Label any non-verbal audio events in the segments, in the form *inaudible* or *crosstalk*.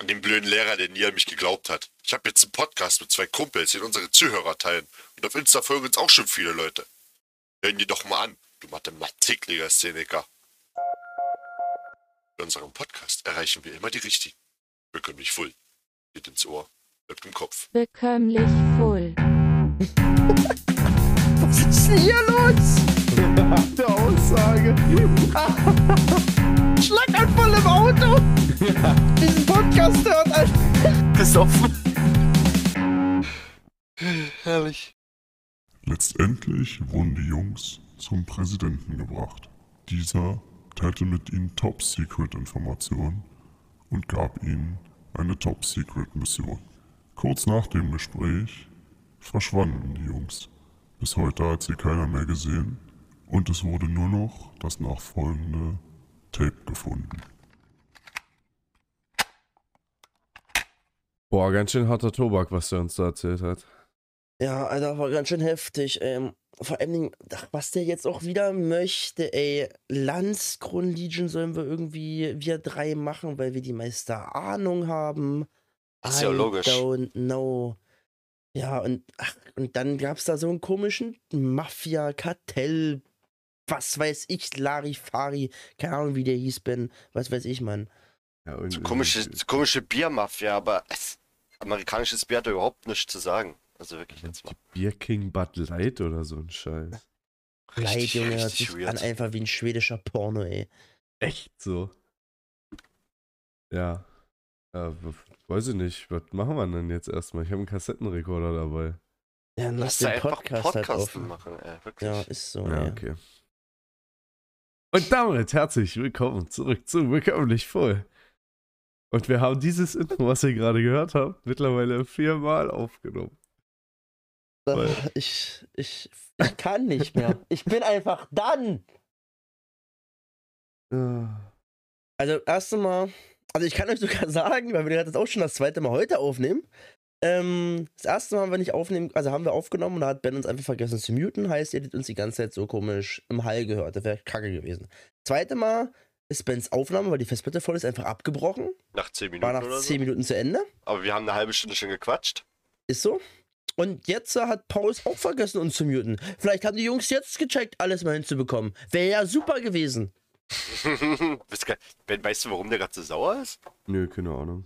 An den blöden Lehrer, der nie an mich geglaubt hat. Ich habe jetzt einen Podcast mit zwei Kumpels, den unsere Zuhörer teilen. Und auf Insta folgen uns auch schon viele Leute. Hören die doch mal an, du Mathematik-Szeniker. In unserem Podcast erreichen wir immer die Richtigen. Bekömmlich voll. Geht ins Ohr, bleibt im Kopf. Bekömmlich voll. Was ist denn hier los? *laughs* Der Aussage. *laughs* Schlaganfall im Auto. *laughs* Diesen Podcast hört Alter. Besoffen. Herrlich. Letztendlich wurden die Jungs zum Präsidenten gebracht. Dieser teilte mit ihnen Top-Secret-Informationen und gab ihnen eine Top-Secret-Mission. Kurz nach dem Gespräch verschwanden die Jungs. Bis heute hat sie keiner mehr gesehen und es wurde nur noch das nachfolgende Tape gefunden. Boah, ganz schön harter Tobak, was der uns da erzählt hat. Ja, Alter, war ganz schön heftig. Ähm, vor allen Dingen, ach, was der jetzt auch wieder möchte, ey. Landskron Legion sollen wir irgendwie wir drei machen, weil wir die meiste Ahnung haben. Ist ja logisch. Don't know. Ja, und, ach, und dann gab's da so einen komischen Mafia-Kartell. Was weiß ich, Larifari. Keine Ahnung, wie der hieß, Ben. Was weiß ich, Mann. Ja, So komische, so komische Biermafia, aber es, amerikanisches Bier hat da überhaupt nichts zu sagen. Also wirklich jetzt mal. Bier King Bud Light oder so ein Scheiß. Leid, Richtig, Junge, hört sich an weird. einfach wie ein schwedischer Porno, ey. Echt so. Ja. Ja, weiß ich nicht. Was machen wir denn jetzt erstmal? Ich habe einen Kassettenrekorder dabei. Ja, lass Lass den da einfach Podcast, halt machen, ey, wirklich. Ja, ist so, Ja, ey. okay. Und damit herzlich willkommen zurück zu Bekömmlich voll. Und wir haben dieses Intro, was ihr gerade gehört habt, mittlerweile viermal aufgenommen. Weil- Ich, ich, ich kann nicht mehr. *laughs* Ich bin einfach dann. Ja. Also, erst Mal, also ich kann euch sogar *laughs* sagen, weil wir das jetzt auch schon das zweite Mal heute aufnehmen. Ähm, das erste Mal haben wir nicht aufnehmen, also haben wir aufgenommen und da hat Ben uns einfach vergessen zu muten. Heißt, ihr hättet uns die ganze Zeit so komisch im Hall gehört. Das wäre kacke gewesen. Zweite Mal ist Bens Aufnahme, weil die Festplatte voll ist, einfach abgebrochen. Nach 10 Minuten War nach oder 10 so. Minuten zu Ende. Aber wir haben eine halbe Stunde schon gequatscht. Ist so. Und jetzt hat Paul es auch vergessen, uns zu muten. Vielleicht haben die Jungs jetzt gecheckt, alles mal hinzubekommen. Wäre ja super gewesen. *laughs* Ben, weißt du, warum der gerade so sauer ist? Nö, keine Ahnung.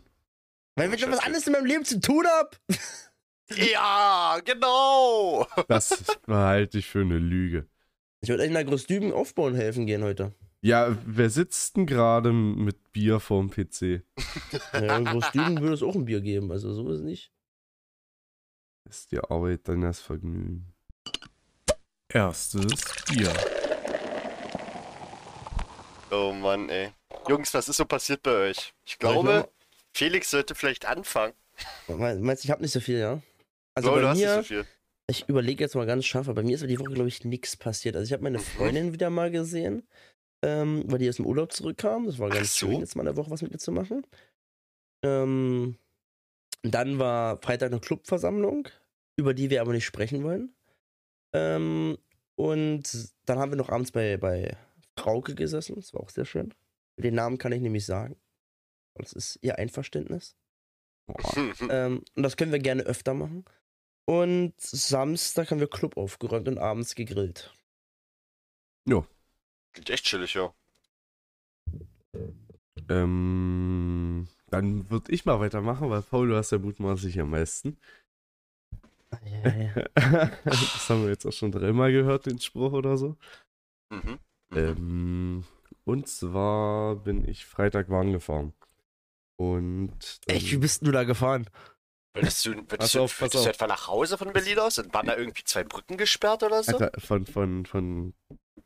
Weil wenn ich was anderes in meinem Leben zu tun hab. *laughs* ja, genau. Das behalte ich für eine Lüge. Ich würde euch in der Großdüben aufbauen helfen gehen heute. Ja, wer sitzt denn gerade mit Bier vorm PC? Ja, in Großdüben würde es auch ein Bier geben, also so ist es nicht. Ist die Arbeit dann das Vergnügen? Erstes Bier. Oh Mann, ey. Jungs, was ist so passiert bei euch? Ich glaube, Felix sollte vielleicht anfangen. Me- Meinst du, ich habe nicht so viel, ja? Also du bei hast nicht so viel. ich überlege jetzt mal ganz scharf, aber bei mir ist die Woche, glaube ich, nichts passiert. Also ich habe meine Mhm. Freundin wieder mal gesehen, ähm, weil die aus dem Urlaub zurückkam. Das war ganz so. schön, jetzt mal eine Woche was mit ihr zu machen. Ähm, dann war Freitag eine Clubversammlung, über die wir aber nicht sprechen wollen. Ähm, und dann haben wir noch abends bei, bei Frauke gesessen. Das war auch sehr schön. Den Namen kann ich nämlich sagen. Das ist ihr Einverständnis. *laughs* Ähm, und das können wir gerne öfter machen. Und Samstag haben wir Club aufgeräumt und abends gegrillt. Klingt echt chillig, ja. Ähm, dann würde ich mal weitermachen, weil Paul, du hast ja mutmaßlich am meisten. *laughs* das haben wir jetzt auch schon dreimal gehört, den Spruch oder so. Mhm. Mhm. Ähm, und zwar bin ich Freitag Bahn gefahren. Und Echt, wie bist du da gefahren? Würdest du, Pass würdest du, auf, pass würdest du etwa nach Hause von Berlin aus? Und waren da irgendwie zwei Brücken gesperrt oder so? Alter, von, von, von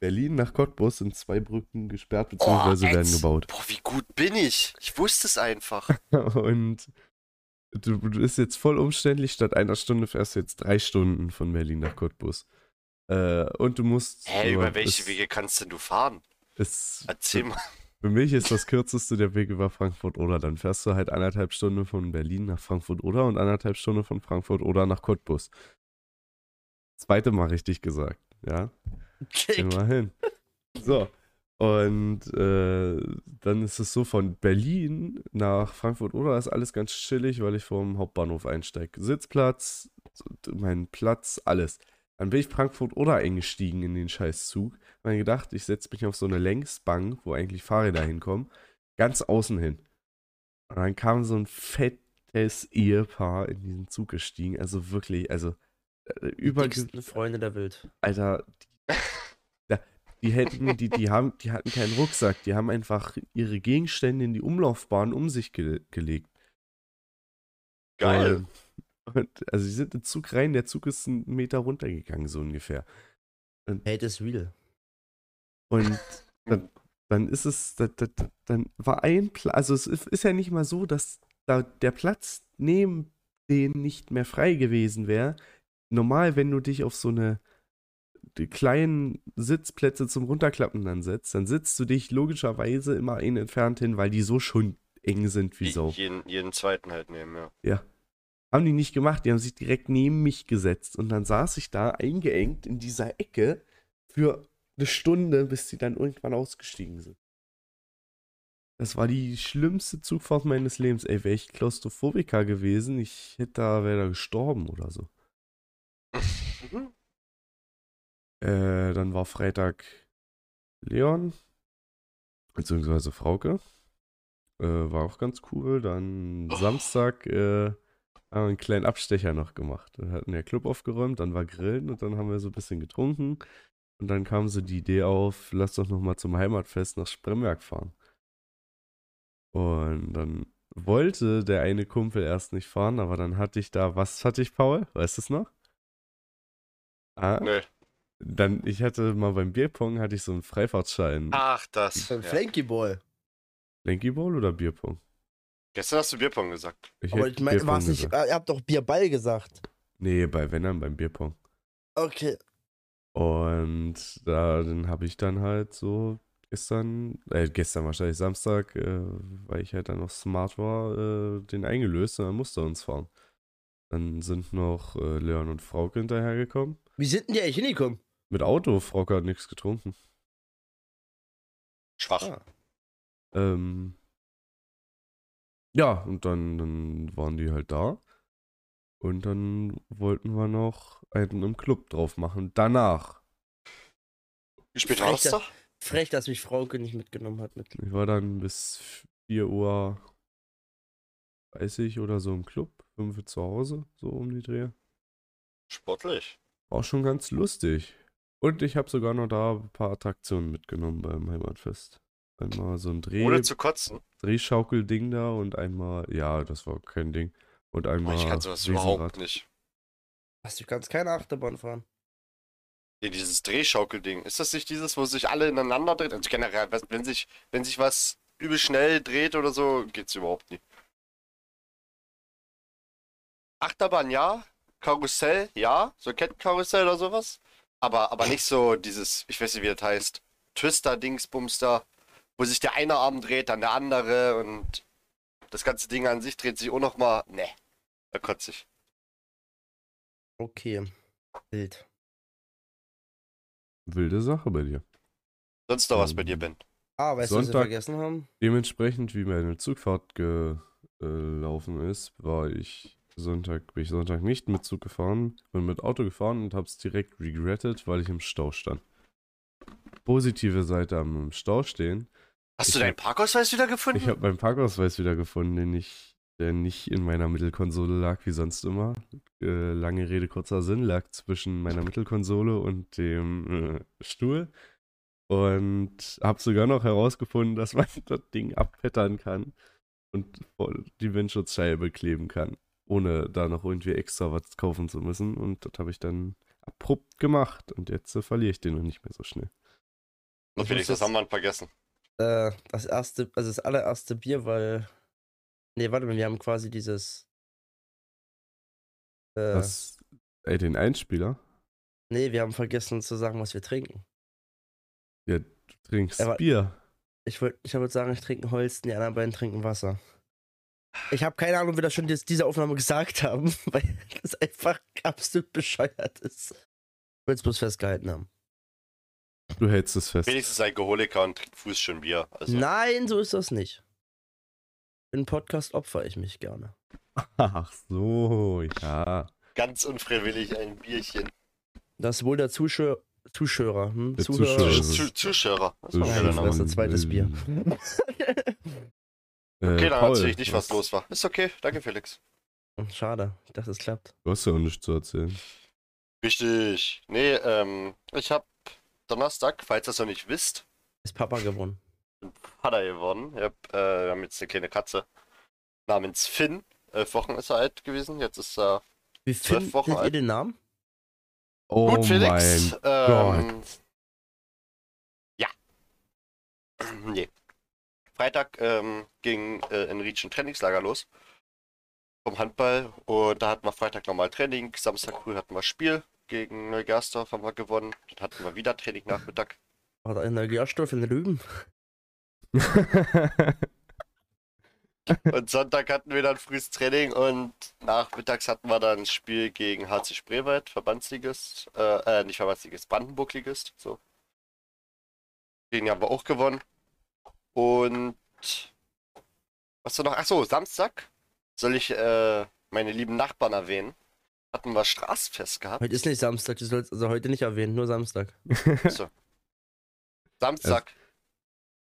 Berlin nach Cottbus sind zwei Brücken gesperrt bzw. werden Eds. gebaut. Boah, wie gut bin ich? Ich wusste es einfach. *laughs* Und du, du bist jetzt voll umständlich. Statt einer Stunde fährst du jetzt drei Stunden von Berlin nach Cottbus. Äh, und du musst. Hä, nur- über welche es, Wege kannst denn du fahren? Es, Erzähl mal. Für mich ist das kürzeste der Weg über Frankfurt oder. Dann fährst du halt anderthalb Stunden von Berlin nach Frankfurt oder und anderthalb Stunden von Frankfurt oder nach Cottbus. Zweite mal richtig gesagt, ja. Kick. Immerhin. So. Und äh, dann ist es so, von Berlin nach Frankfurt oder ist alles ganz chillig, weil ich vom Hauptbahnhof einsteige. Sitzplatz, mein Platz, alles. Dann bin ich Frankfurt oder eingestiegen in den Scheißzug. Mir gedacht, ich setze mich auf so eine Längsbank, wo eigentlich Fahrräder hinkommen, ganz außen hin. Und dann kam so ein fettes Ehepaar in diesen Zug gestiegen. Also wirklich, also äh, über Freunde der Welt. Alter, die, *laughs* die hätten, die, die haben, die hatten keinen Rucksack, die haben einfach ihre Gegenstände in die Umlaufbahn um sich ge gelegt. Geil. Und, und, also sie sind in den Zug rein, der Zug ist einen Meter runtergegangen, so ungefähr. Hate is real. Und dann, dann ist es, da, da, da- dann war ein Platz, also es ist ja nicht mal so, dass da der Platz neben denen nicht mehr frei gewesen wäre. Normal, wenn du dich auf so eine die kleinen Sitzplätze zum Runterklappen dann setzt, dann sitzt du dich logischerweise immer einen entfernt hin, weil die so schon eng sind wie so. Jeden, jeden zweiten halt nehmen, ja. Haben die nicht gemacht, die haben sich direkt neben mich gesetzt und dann saß ich da eingeengt in dieser Ecke für eine Stunde, bis die dann irgendwann ausgestiegen sind. Das war die schlimmste Zugfahrt meines Lebens. Ey, wäre ich Klaustrophobiker gewesen, ich hätte da, wäre da gestorben oder so. Mhm. Äh, dann war Freitag Leon, beziehungsweise Frauke. Äh, war auch ganz cool. Dann Oh. Samstag äh, haben wir einen kleinen Abstecher noch gemacht. Wir hatten der Club aufgeräumt, dann war Grillen und dann haben wir so ein bisschen getrunken. Und dann kam so die Idee auf, lass doch noch mal zum Heimatfest nach Spremberg fahren. Und dann wollte der eine Kumpel erst nicht fahren, aber dann hatte ich da, was hatte ich, Paul? Weißt du es noch? Ah, Nö. dann, ich hatte mal beim Bierpong, hatte ich so einen Freifahrtschein. Ach, das. Beim Ja. Flanky Boy. Lanky Bowl oder Bierpong? Gestern hast du Bierpong gesagt. Ich Aber ich meine, nicht. gesagt. Ihr habt doch Bierball gesagt. Nee, bei wenn dann beim Bierpong. Okay. Und da, dann habe ich dann halt so gestern, äh, gestern wahrscheinlich Samstag, äh, weil ich halt dann noch smart war, äh, den eingelöst und dann musste er uns fahren. Dann sind noch äh, Leon und Frauke hinterhergekommen. Wie sind denn die eigentlich hingekommen? Mit Auto, Frauke hat nichts getrunken. Schwach. Ah. Ähm, ja, und dann, dann waren die halt da. Und dann wollten wir noch einen im Club drauf machen. Danach. Wie spät war das Frech, da? Frech, dass mich Frauke nicht mitgenommen hat. Mit. Ich war dann bis 4 Uhr 30 oder so im Club. 5 Uhr zu Hause, so um die Dreh. Sportlich. War schon ganz lustig. Und ich habe sogar noch da ein paar Attraktionen mitgenommen beim Heimatfest. Einmal so ein Dreh, Ohne zu kotzen. Drehschaukelding da und einmal, ja, das war kein Ding. Und Boah, einmal ich kann sowas Riesenrad. überhaupt nicht. Was, du kannst keine Achterbahn fahren. Nee, dieses Drehschaukelding. Ist das nicht dieses, wo sich alle ineinander dreht? Also generell, wenn sich, wenn sich was übel schnell dreht oder so, geht's überhaupt nicht. Achterbahn ja, Karussell ja, so Kettenkarussell oder sowas. Aber, aber nicht so dieses, ich weiß nicht, wie das heißt, Twister-Dingsbums da, wo sich der eine Arm dreht, dann der andere und das ganze Ding an sich dreht sich auch nochmal. Ne, da kotze ich. Okay. Wild. Wilde Sache bei dir. Sonst noch was bei Ähm, dir, Ben? Ah, weißt du, was wir vergessen haben? Dementsprechend, wie meine Zugfahrt gelaufen ist, war ich Sonntag, bin ich Sonntag nicht mit Zug gefahren, bin mit Auto gefahren und hab's direkt regretted, weil ich im Stau stand. Positive Seite am Stau stehen. Hast ich du deinen hab- Parkausweis wieder gefunden? Ich habe meinen Parkausweis wieder gefunden, den ich, der nicht in meiner Mittelkonsole lag, wie sonst immer. Äh, lange Rede, kurzer Sinn, lag zwischen meiner Mittelkonsole und dem äh, Stuhl. Und habe sogar noch herausgefunden, dass man *laughs* das Ding abpettern kann und die Windschutzscheibe kleben kann, ohne da noch irgendwie extra was kaufen zu müssen. Und das habe ich dann abrupt gemacht. Und jetzt äh, verliere ich den noch nicht mehr so schnell. Und Ich Felix, muss das haben wir vergessen. Äh, das erste, also das allererste Bier, weil. Nee, warte mal, wir haben quasi dieses. Äh, Das, ey, den Einspieler, nee, wir haben vergessen zu sagen, was wir trinken. ja, du trinkst Aber- Bier. Ich würde ich würd sagen, ich trinke Holsten, die anderen beiden trinken Wasser. Ich habe keine Ahnung, wie wir das schon jetzt diese Aufnahme gesagt haben, *laughs* weil das einfach absolut bescheuert ist. Ich will es bloß festgehalten haben. Du hältst es fest. Wenigstens Alkoholiker und trinkt Fuß schon Bier. Also, Nein, so ist das nicht. Im Podcast opfer ich mich gerne. Ach so, ja. ganz unfreiwillig ein Bierchen. Das ist wohl der Zuschauer. Zuschauer, hm? Der Zuhörer. Zuschauer. Zu, zu, Zuschauer. Das Ja, ein zweites Bier. *laughs* Äh, Okay, dann Paul, erzähl ich nicht, was los war. Ist okay, danke Felix. Schade, ich dachte, es klappt. Du hast ja auch nichts zu erzählen. Richtig. Nee, ähm, ich hab Donnerstag, falls ihr es noch nicht wisst, Ist Papa gewonnen. Vater geworden. Ich hab, äh, wir haben jetzt eine kleine Katze namens Finn. Elf Wochen ist er alt gewesen. Jetzt ist er Wie Zwölf findet Wochen ihr alt. den Namen? Oh gut, Felix. mein ähm, Ja. *clears throat* nee. Freitag ähm, ging äh, in Rietsch ein Trainingslager los. Vom Handball. Und da hatten wir Freitag nochmal Training. Samstag früh hatten wir Spiel gegen Neugersdorf, haben wir gewonnen. Dann hatten wir wieder Training Nachmittag. Hat er in der Gerstoff in Rüben? Und Sonntag hatten wir dann frühes Training und nachmittags hatten wir dann ein Spiel gegen HC Spreewald, Verbandsligist, äh, äh, nicht Verbandsligist, Brandenburg-Ligist, so. Den haben wir auch gewonnen. Und was war noch? Achso, Samstag soll ich äh, meine lieben Nachbarn erwähnen. Hatten wir Straßenfest gehabt. Heute ist nicht Samstag, du sollst also heute nicht erwähnen, nur Samstag. *laughs* Samstag.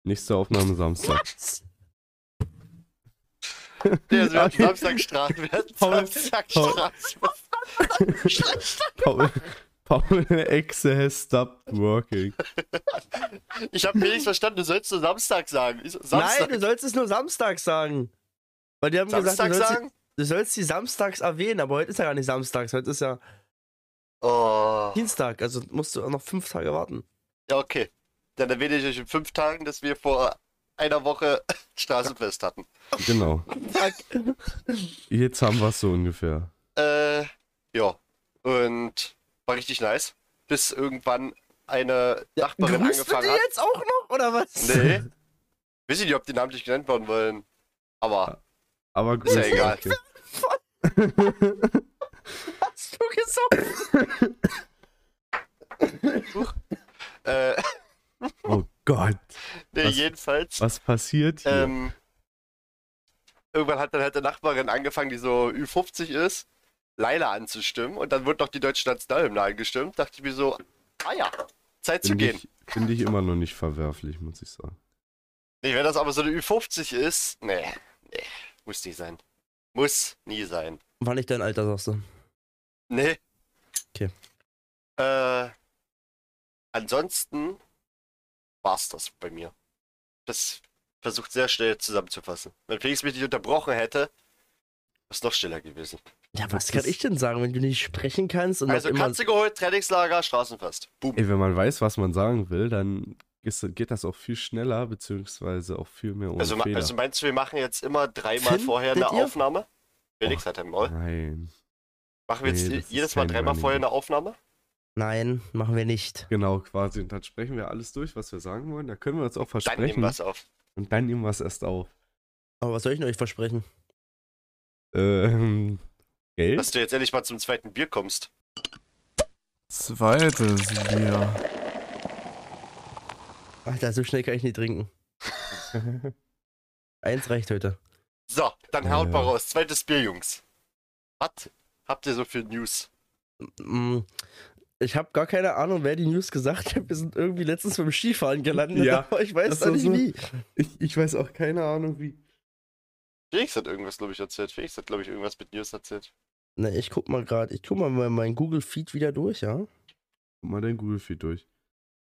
Nächste Aufnahme Samstag. Was? Nee, also wir hatten. Samstag wir hatten Paul- Samstag Paul- Straßenfest. *laughs* Paul, Paul Exe has stopped working. Ich habe wenigstens verstanden, du sollst nur Samstag sagen. Ich so, Samstag. Nein, du sollst es nur Samstag sagen. Weil die haben Samstag gesagt, du sollst, sagen? Du sollst die samstags erwähnen, aber heute ist ja gar nicht samstags, heute ist ja Oh. Dienstag, also musst du auch noch fünf Tage warten. Ja, okay. Dann erwähne ich euch in fünf Tagen, dass wir vor einer Woche *laughs* Straßenfest hatten. Genau. Fuck. Jetzt haben wir es so ungefähr. Äh, ja. Und war richtig nice. Bis irgendwann eine Nachbarin du angefangen die hat. jetzt auch noch, oder was? Nee. Weiß ich nicht, ob die namentlich genannt werden wollen. Aber Aber Ist ja gut. egal. *laughs* Hast du gesoffen? äh, Oh Gott. nee, Was- jedenfalls. Was passiert hier? Ähm, irgendwann hat dann halt eine Nachbarin angefangen, die so Ü50 ist, Leila anzustimmen und dann wurde noch die deutsche Nationalhymne angestimmt. Dachte ich mir so, ah ja, Zeit zu Finde gehen. ich, find ich immer noch nicht verwerflich, muss ich sagen. Nee, wenn das aber so eine Ü50 ist, nee, nee, muss nie sein. Muss nie sein. War nicht dein Alter, sagst du. Nee. Okay. Äh, ansonsten war's das bei mir. Das versucht sehr schnell zusammenzufassen. Wenn Felix mich nicht unterbrochen hätte, wäre es noch schneller gewesen. Ja, was kann ich denn sagen, wenn du nicht sprechen kannst und Also. Katze geholt, Trainingslager, Straßenfest. Boom. Ey, wenn man weiß, was man sagen will, dann ist, geht das auch viel schneller, beziehungsweise auch viel mehr ohne Also, Fehler. also meinst du, wir machen jetzt immer dreimal Findet vorher eine ihr? Aufnahme? Felix Och. hat ein Maul. Nein, Machen wir jetzt Nee, jedes Mal dreimal Running vorher eine Aufnahme? Nein, machen wir nicht. genau, quasi. Und dann sprechen wir alles durch, was wir sagen wollen. Da können wir uns auch Dann nehmen versprechen. wir es auf. Und dann nehmen wir es erst auf. Aber was soll ich denn euch versprechen? Ähm, Geld? Dass du jetzt endlich mal zum zweiten Bier kommst. Zweites Bier. Alter, so schnell kann ich nicht trinken. *laughs* Eins reicht heute. So, dann haut Äh. mal raus. Zweites Bier, Jungs. Was habt ihr so für News? Mm, Ich habe gar keine Ahnung, wer die News gesagt hat. Wir sind irgendwie letztens beim Skifahren gelandet, Ja, aber ich weiß das auch nicht so- wie. Ich, ich weiß auch keine Ahnung, wie. Felix hat irgendwas, glaube ich, erzählt. Felix hat, glaube ich, irgendwas mit News erzählt. Ne, ich guck mal gerade, ich guck mal mein, mein Google Feed wieder durch, ja. Guck mal dein Google-Feed durch.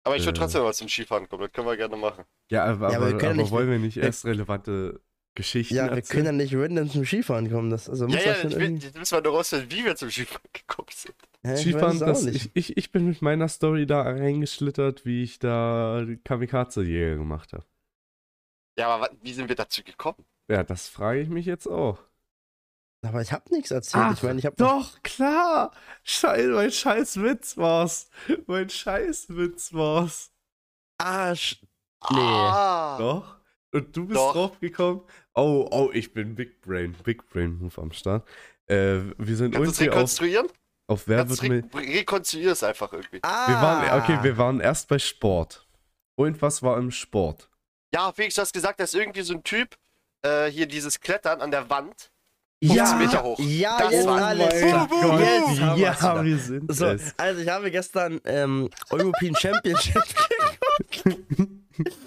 Aber ich würde Äh. trotzdem mal zum Skifahren kommen. Das können wir gerne machen. Ja, aber, Ja, aber wir aber, können aber nicht- wollen wir nicht wir- erst relevante Geschichten Ja, wir erzählen? können ja nicht random zum Skifahren kommen. Das, also muss Ja, ja, das schon ich will, müssen wir nur rausfinden, wie wir zum Skifahren gekommen sind. Hä, ich Skifahren, das, nicht. ich, ich, ich bin mit meiner Story da reingeschlittert, wie ich da Kamikaze-Jäger gemacht habe. Ja, aber wie sind wir dazu gekommen? Ja, das frage ich mich jetzt auch. Aber ich habe nichts erzählt. Ach, ich meine, ich habe Doch, klar! Scheiß, mein scheiß Witz war's. Mein scheiß Witz war's. Arsch. Nee. Ah, Doch. Und du bist Doch. drauf gekommen. Oh, oh, ich bin Big Brain. Big Brain Move am Start. Äh, wir sind kannst du es irgendwie auf. rekonstruieren? Auf wer wird re mir. rekonstruier es einfach irgendwie. Ah. Wir waren, okay, wir waren erst bei Sport. Und was war im Sport? Ja, Felix, du hast gesagt, dass irgendwie so ein Typ äh, hier dieses Klettern an der Wand. Ja, 15 Meter hoch. Ja, Das jetzt war- alles klar. Jetzt haben ja, wir sind So, es. also ich habe gestern ähm, European Championship geguckt. *laughs*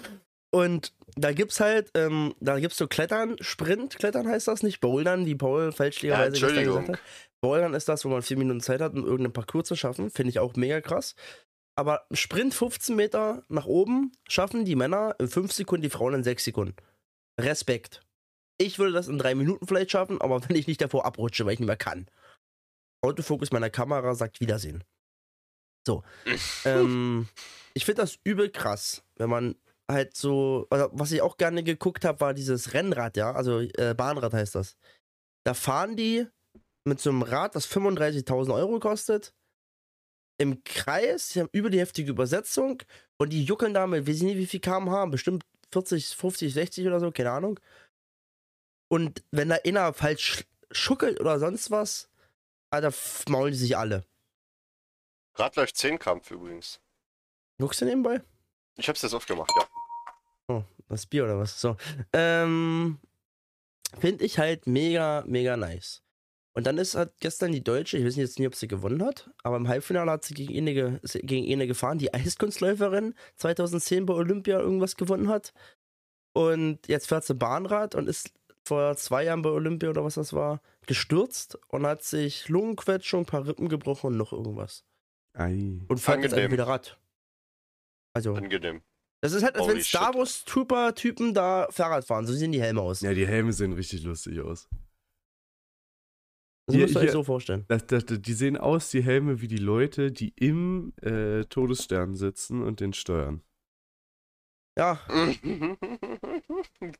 Und da gibt's halt, ähm, da gibt's so Klettern, Sprint, Klettern heißt das nicht, Bouldern, wie Paul Ja, fälschlicherweise gestern Entschuldigung. gesagt hat. Bouldern ist das, wo man vier Minuten Zeit hat, um irgendeinen Parcours zu schaffen. Finde ich auch mega krass. Aber Sprint 15 Meter nach oben schaffen die Männer in 5 Sekunden, die Frauen in 6 Sekunden. Respekt. Ich würde das in 3 Minuten vielleicht schaffen, aber wenn ich nicht davor abrutsche, weil ich nicht mehr kann. Autofokus meiner Kamera sagt Wiedersehen. So. *laughs* ähm, ich finde das übel krass, wenn man halt so, also was ich auch gerne geguckt habe, war dieses Rennrad, ja, also äh, Bahnrad heißt das. Da fahren die mit so einem Rad, das 35.000 Euro kostet, im Kreis, die haben über die heftige Übersetzung und die juckeln da mit, weiß ich nicht, wie viel kmh, bestimmt 40, 50, 60 oder so, keine Ahnung. Und wenn da einer falsch schuckelt oder sonst was, Alter, f- maulen die sich alle. Gerade läuft 10 Kampf übrigens. Guckst du nebenbei? Ich hab's jetzt aufgemacht, ja. Oh, das Bier oder was? So. Ähm, Finde ich halt mega, mega nice. Und dann ist halt gestern die Deutsche, ich weiß jetzt nicht, ob sie gewonnen hat, aber im Halbfinale hat sie gegen eine, ge- gegen eine gefahren, die Eiskunstläuferin 2010 bei Olympia irgendwas gewonnen hat. Und jetzt fährt sie Bahnrad und ist vor zwei Jahren bei Olympia oder was das war, gestürzt und hat sich Lungenquetschung, ein paar Rippen gebrochen und noch irgendwas. Ei. Und fährt jetzt wieder Rad. Also, Angenehm. das ist halt, als Holy wenn Star. Wars Trooper-Typen da Fahrrad fahren. So sehen die Helme aus. Ja, die Helme sehen richtig lustig aus. Das Hier- müsst ihr euch so vorstellen. Das, das, das, die sehen aus, die Helme, wie die Leute, die im äh, Todesstern sitzen und den steuern. Ja, *laughs*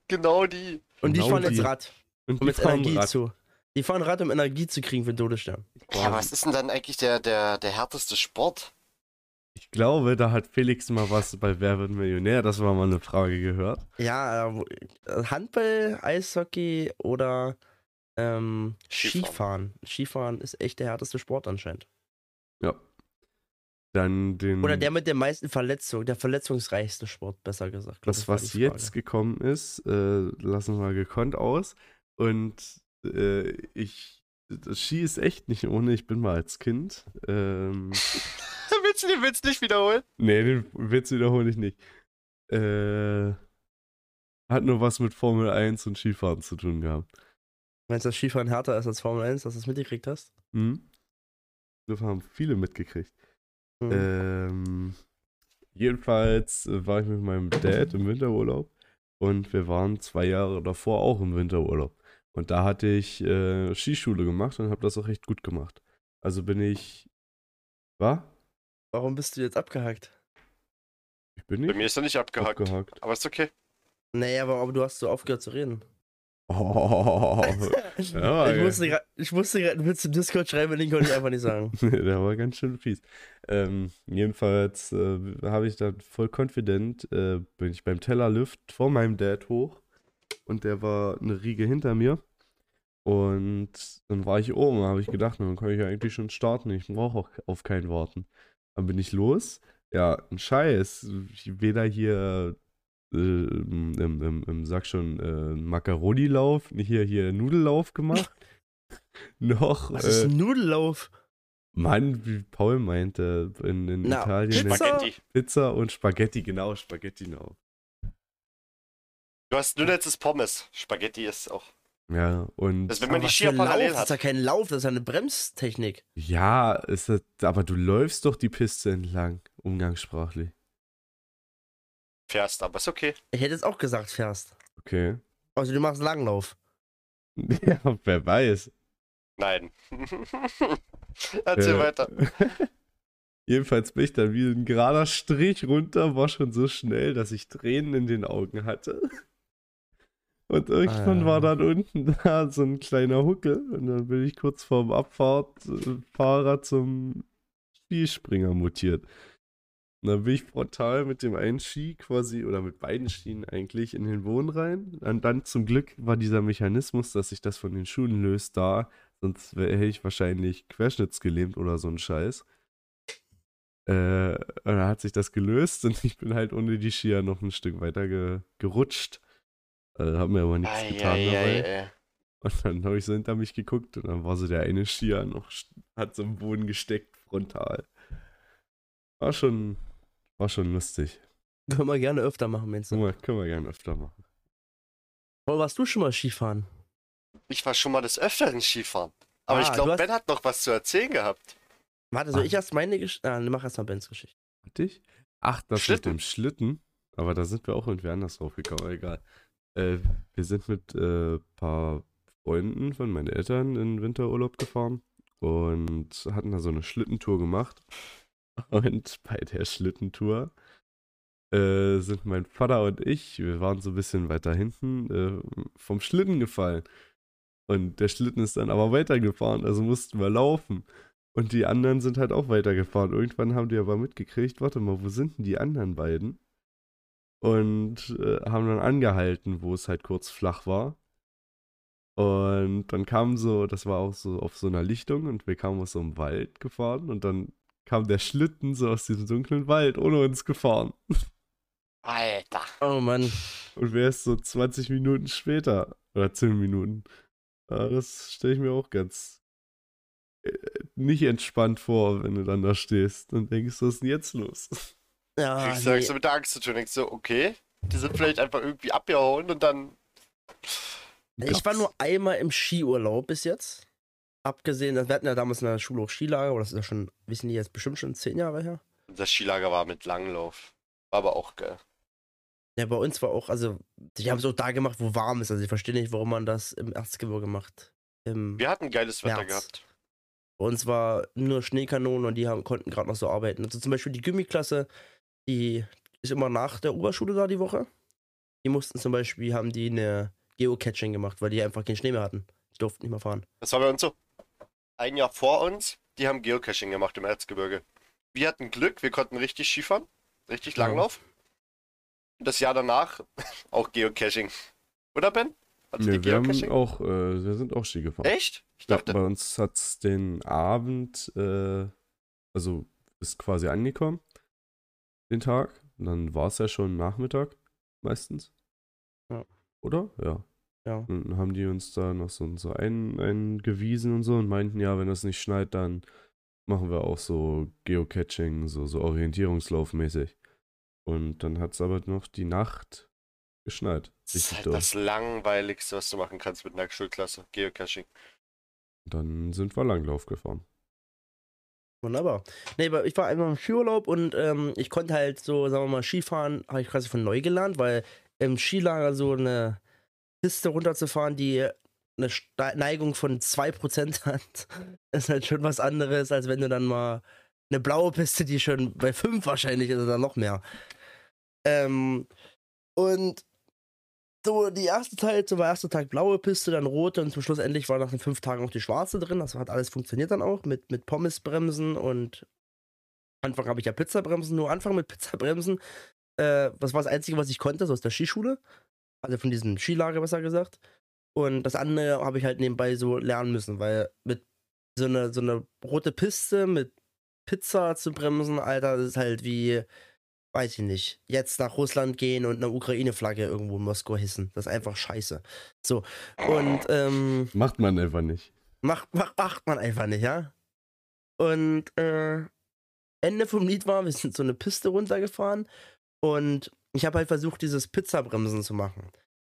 genau die. und die Genau fahren jetzt die. Rad, Und um die jetzt fahren Energie Rad. zu. Die fahren Rad, um Energie zu kriegen für den Todesstern. Ja, was ist denn dann eigentlich der, der, der härteste Sport? Ich glaube, da hat Felix mal was bei Wer wird Millionär, das war mal eine Frage gehört. Ja, äh, äh, Handball, Eishockey oder ähm, Skifahren. Skifahren. Skifahren ist echt der härteste Sport anscheinend. Ja. Dann den. Oder der mit den meisten Verletzungen, der verletzungsreichste Sport, besser gesagt. das, was jetzt gekommen ist, äh, lassen wir mal gekonnt aus. Und äh, ich. Ski ist echt nicht ohne, ich bin mal als Kind. Ähm, *laughs* willst du den Witz nicht wiederholen? nee, den Witz wiederhole ich nicht. Äh, hat nur was mit Formel 1 und Skifahren zu tun gehabt. Meinst du, dass Skifahren härter ist als Formel 1, dass du es mitgekriegt hast? Hm? Das haben viele mitgekriegt. Hm. Ähm, jedenfalls äh, war ich mit meinem Dad im Winterurlaub und wir waren zwei Jahre davor auch im Winterurlaub. Und da hatte ich äh, Skischule gemacht und habe das auch echt gut gemacht. Also bin ich. Was? Warum bist du jetzt abgehakt? Ich bin Bei nicht mir ist er nicht abgehackt. abgehakt. Aber ist okay. Nee, aber, aber du hast so aufgehört zu reden. Oh, *laughs* ja, ich, musste grad, ich musste gerade einen Witz im Discord schreiben, den konnte ich einfach nicht sagen. *laughs* der war ganz schön fies. Ähm, jedenfalls äh, habe ich dann voll confident, äh, bin ich beim Tellerlift vor meinem Dad hoch und der war eine Riege hinter mir. Und dann war ich oben, habe ich gedacht, dann kann ich ja eigentlich schon starten. Ich brauche auch auf keinen warten. Dann bin ich los. Ja, ein Scheiß. Weder hier, äh, im, im, im, sag schon, äh, Macaroni-Lauf, hier, hier Nudellauf gemacht. *laughs* noch. Was äh, ist ein Nudellauf? Mann, wie Paul meinte, in, in Na, Italien Pizza? Pizza? Spaghetti. Pizza und Spaghetti, genau, Spaghetti noch. Du hast nur letztes Pommes. Spaghetti ist auch. Ja, und Das, wenn man die Skier ein Lauf? parallel Das ist hat. ja kein Lauf, das ist ja eine Bremstechnik. ja, ist das, aber du läufst doch die Piste entlang, umgangssprachlich. Fährst, aber ist okay. Ich hätte jetzt auch gesagt, fährst. Okay. Also du machst Langlauf. *laughs* Ja, wer weiß. Nein. *laughs* Erzähl Äh, weiter. *laughs* Jedenfalls bin ich dann wie ein gerader Strich runter, war schon so schnell, dass ich Tränen in den Augen hatte. Und irgendwann Ah. war dann unten da so ein kleiner Huckel und dann bin ich kurz vorm Abfahrtfahrer zum Skispringer mutiert. Und dann bin ich frontal mit dem einen Ski quasi, oder mit beiden Skien eigentlich, in den Boden rein. Und dann zum Glück war dieser Mechanismus, dass sich das von den Schuhen löst, da, Sonst wäre ich wahrscheinlich querschnittsgelähmt oder so ein Scheiß. Äh, und dann hat sich das gelöst und *laughs* ich bin halt ohne die Skier noch ein Stück weiter ge gerutscht. Äh, hab mir aber nichts Ei, getan ei, dabei. ei. Und dann habe ich so hinter mich geguckt und dann war so der eine Skier noch, hat so im Boden gesteckt, frontal. War schon, war schon lustig. Können wir gerne öfter machen, meinst Können du? wir, können wir gerne öfter machen. Wo warst du schon mal Skifahren? Ich war schon mal des Öfteren Skifahren. Aber Ah, ich glaube, hast- Ben hat noch was zu erzählen gehabt. Warte, soll Ah. ich erst meine Geschichte? Ah, mach erst mal Bens Geschichte. Hatte ich? Ach, das Schlitten. mit dem Schlitten. Aber da sind wir auch irgendwie anders drauf gekommen, aber egal. Äh, wir sind mit ein äh, paar Freunden von meinen Eltern in Winterurlaub gefahren und hatten da so eine Schlittentour gemacht. *laughs* Und bei der Schlittentour äh, sind mein Vater und ich, wir waren so ein bisschen weiter hinten, äh, vom Schlitten gefallen. Und der Schlitten ist dann aber weitergefahren, also mussten wir laufen. Und die anderen sind halt auch weitergefahren. Irgendwann haben die aber mitgekriegt, warte mal, wo sind denn die anderen beiden? Und äh, haben dann angehalten, wo es halt kurz flach war. Und dann kam so, das war auch so auf so einer Lichtung und wir kamen aus so einem Wald gefahren und dann kam der Schlitten so aus diesem dunklen Wald ohne uns gefahren. Alter. Oh Mann. Und wer ist so 20 Minuten später oder 10 Minuten? Ja, das stelle ich mir auch ganz äh, nicht entspannt vor, wenn du dann da stehst und denkst, was ist denn jetzt los? Ja, Kriegst du nee. so mit der Angst zu tun. Denkst so, okay, die sind vielleicht einfach irgendwie abgehauen und dann. Ich war nur einmal im Skiurlaub bis jetzt. Abgesehen, wir hatten ja damals in der Schule auch Skilager, aber das ist ja schon, wissen die jetzt bestimmt schon zehn Jahre her. Das Skilager war mit Langlauf. War aber auch geil. Ja, bei uns war auch, also, die haben es auch da gemacht, wo warm ist. Also ich verstehe nicht, warum man das im Erzgebirge macht. Im, Wir hatten geiles Wetter März. gehabt. Bei uns war nur Schneekanonen und die haben, konnten gerade noch so arbeiten. Also zum Beispiel die Gymmi-Klasse, die ist immer nach der Oberschule da die Woche. Die mussten zum Beispiel, haben die eine Geocaching gemacht, weil die einfach keinen Schnee mehr hatten. Die durften nicht mehr fahren. Das war bei uns so. Ein Jahr vor uns, die haben Geocaching gemacht im Erzgebirge. Wir hatten Glück, wir konnten richtig Skifahren. Richtig Ja. Langlauf. Das Jahr danach *laughs* auch Geocaching. Oder Ben? Du Nee, wir haben Geocaching? auch, äh, wir sind auch Ski gefahren. Echt? Ich Ja, dachte, bei uns hat es den Abend, äh, also ist quasi angekommen, den Tag. Und dann war es ja schon Nachmittag, meistens. Ja. Oder? Ja. Ja. Und dann haben die uns da noch so, so ein, eingewiesen und so und meinten, ja, wenn das nicht schneit, dann machen wir auch so Geocaching, so, so Orientierungslaufmäßig. Und dann hat es aber noch die Nacht geschneit. das ist halt das langweiligste, was du machen kannst mit einer Schulklasse. Geocaching. Dann sind wir Langlauf gefahren. Wunderbar. Nee, aber ich war einmal im Skiurlaub und ähm, ich konnte halt so, sagen wir mal, Skifahren, habe ich quasi von neu gelernt, weil im Skilager so eine Piste runterzufahren, die eine Neigung von 2% *laughs* hat, ist halt schon was anderes, als wenn du dann mal eine blaue Piste, die schon bei 5 wahrscheinlich ist oder noch mehr. Ähm, und so die erste Zeit, so war erster Tag blaue Piste, dann rote und zum Schluss endlich war nach den fünf Tagen auch die schwarze drin. Das hat alles funktioniert dann auch mit, mit Pommesbremsen und Anfang habe ich ja Pizzabremsen, nur Anfang mit Pizzabremsen. Äh, das war das Einzige, was ich konnte, so aus der Skischule. Also von diesem Skilager, besser gesagt. Und das andere habe ich halt nebenbei so lernen müssen, weil mit so eine, so eine rote Piste mit Pizza zu bremsen, Alter, das ist halt wie, weiß ich nicht, jetzt nach Russland gehen und eine Ukraine-Flagge irgendwo in Moskau hissen. Das ist einfach scheiße. So, und ähm, Macht man einfach nicht. macht, macht, macht man einfach nicht, ja? Und äh, Ende vom Lied war, wir sind so eine Piste runtergefahren und ich habe halt versucht, dieses Pizzabremsen zu machen.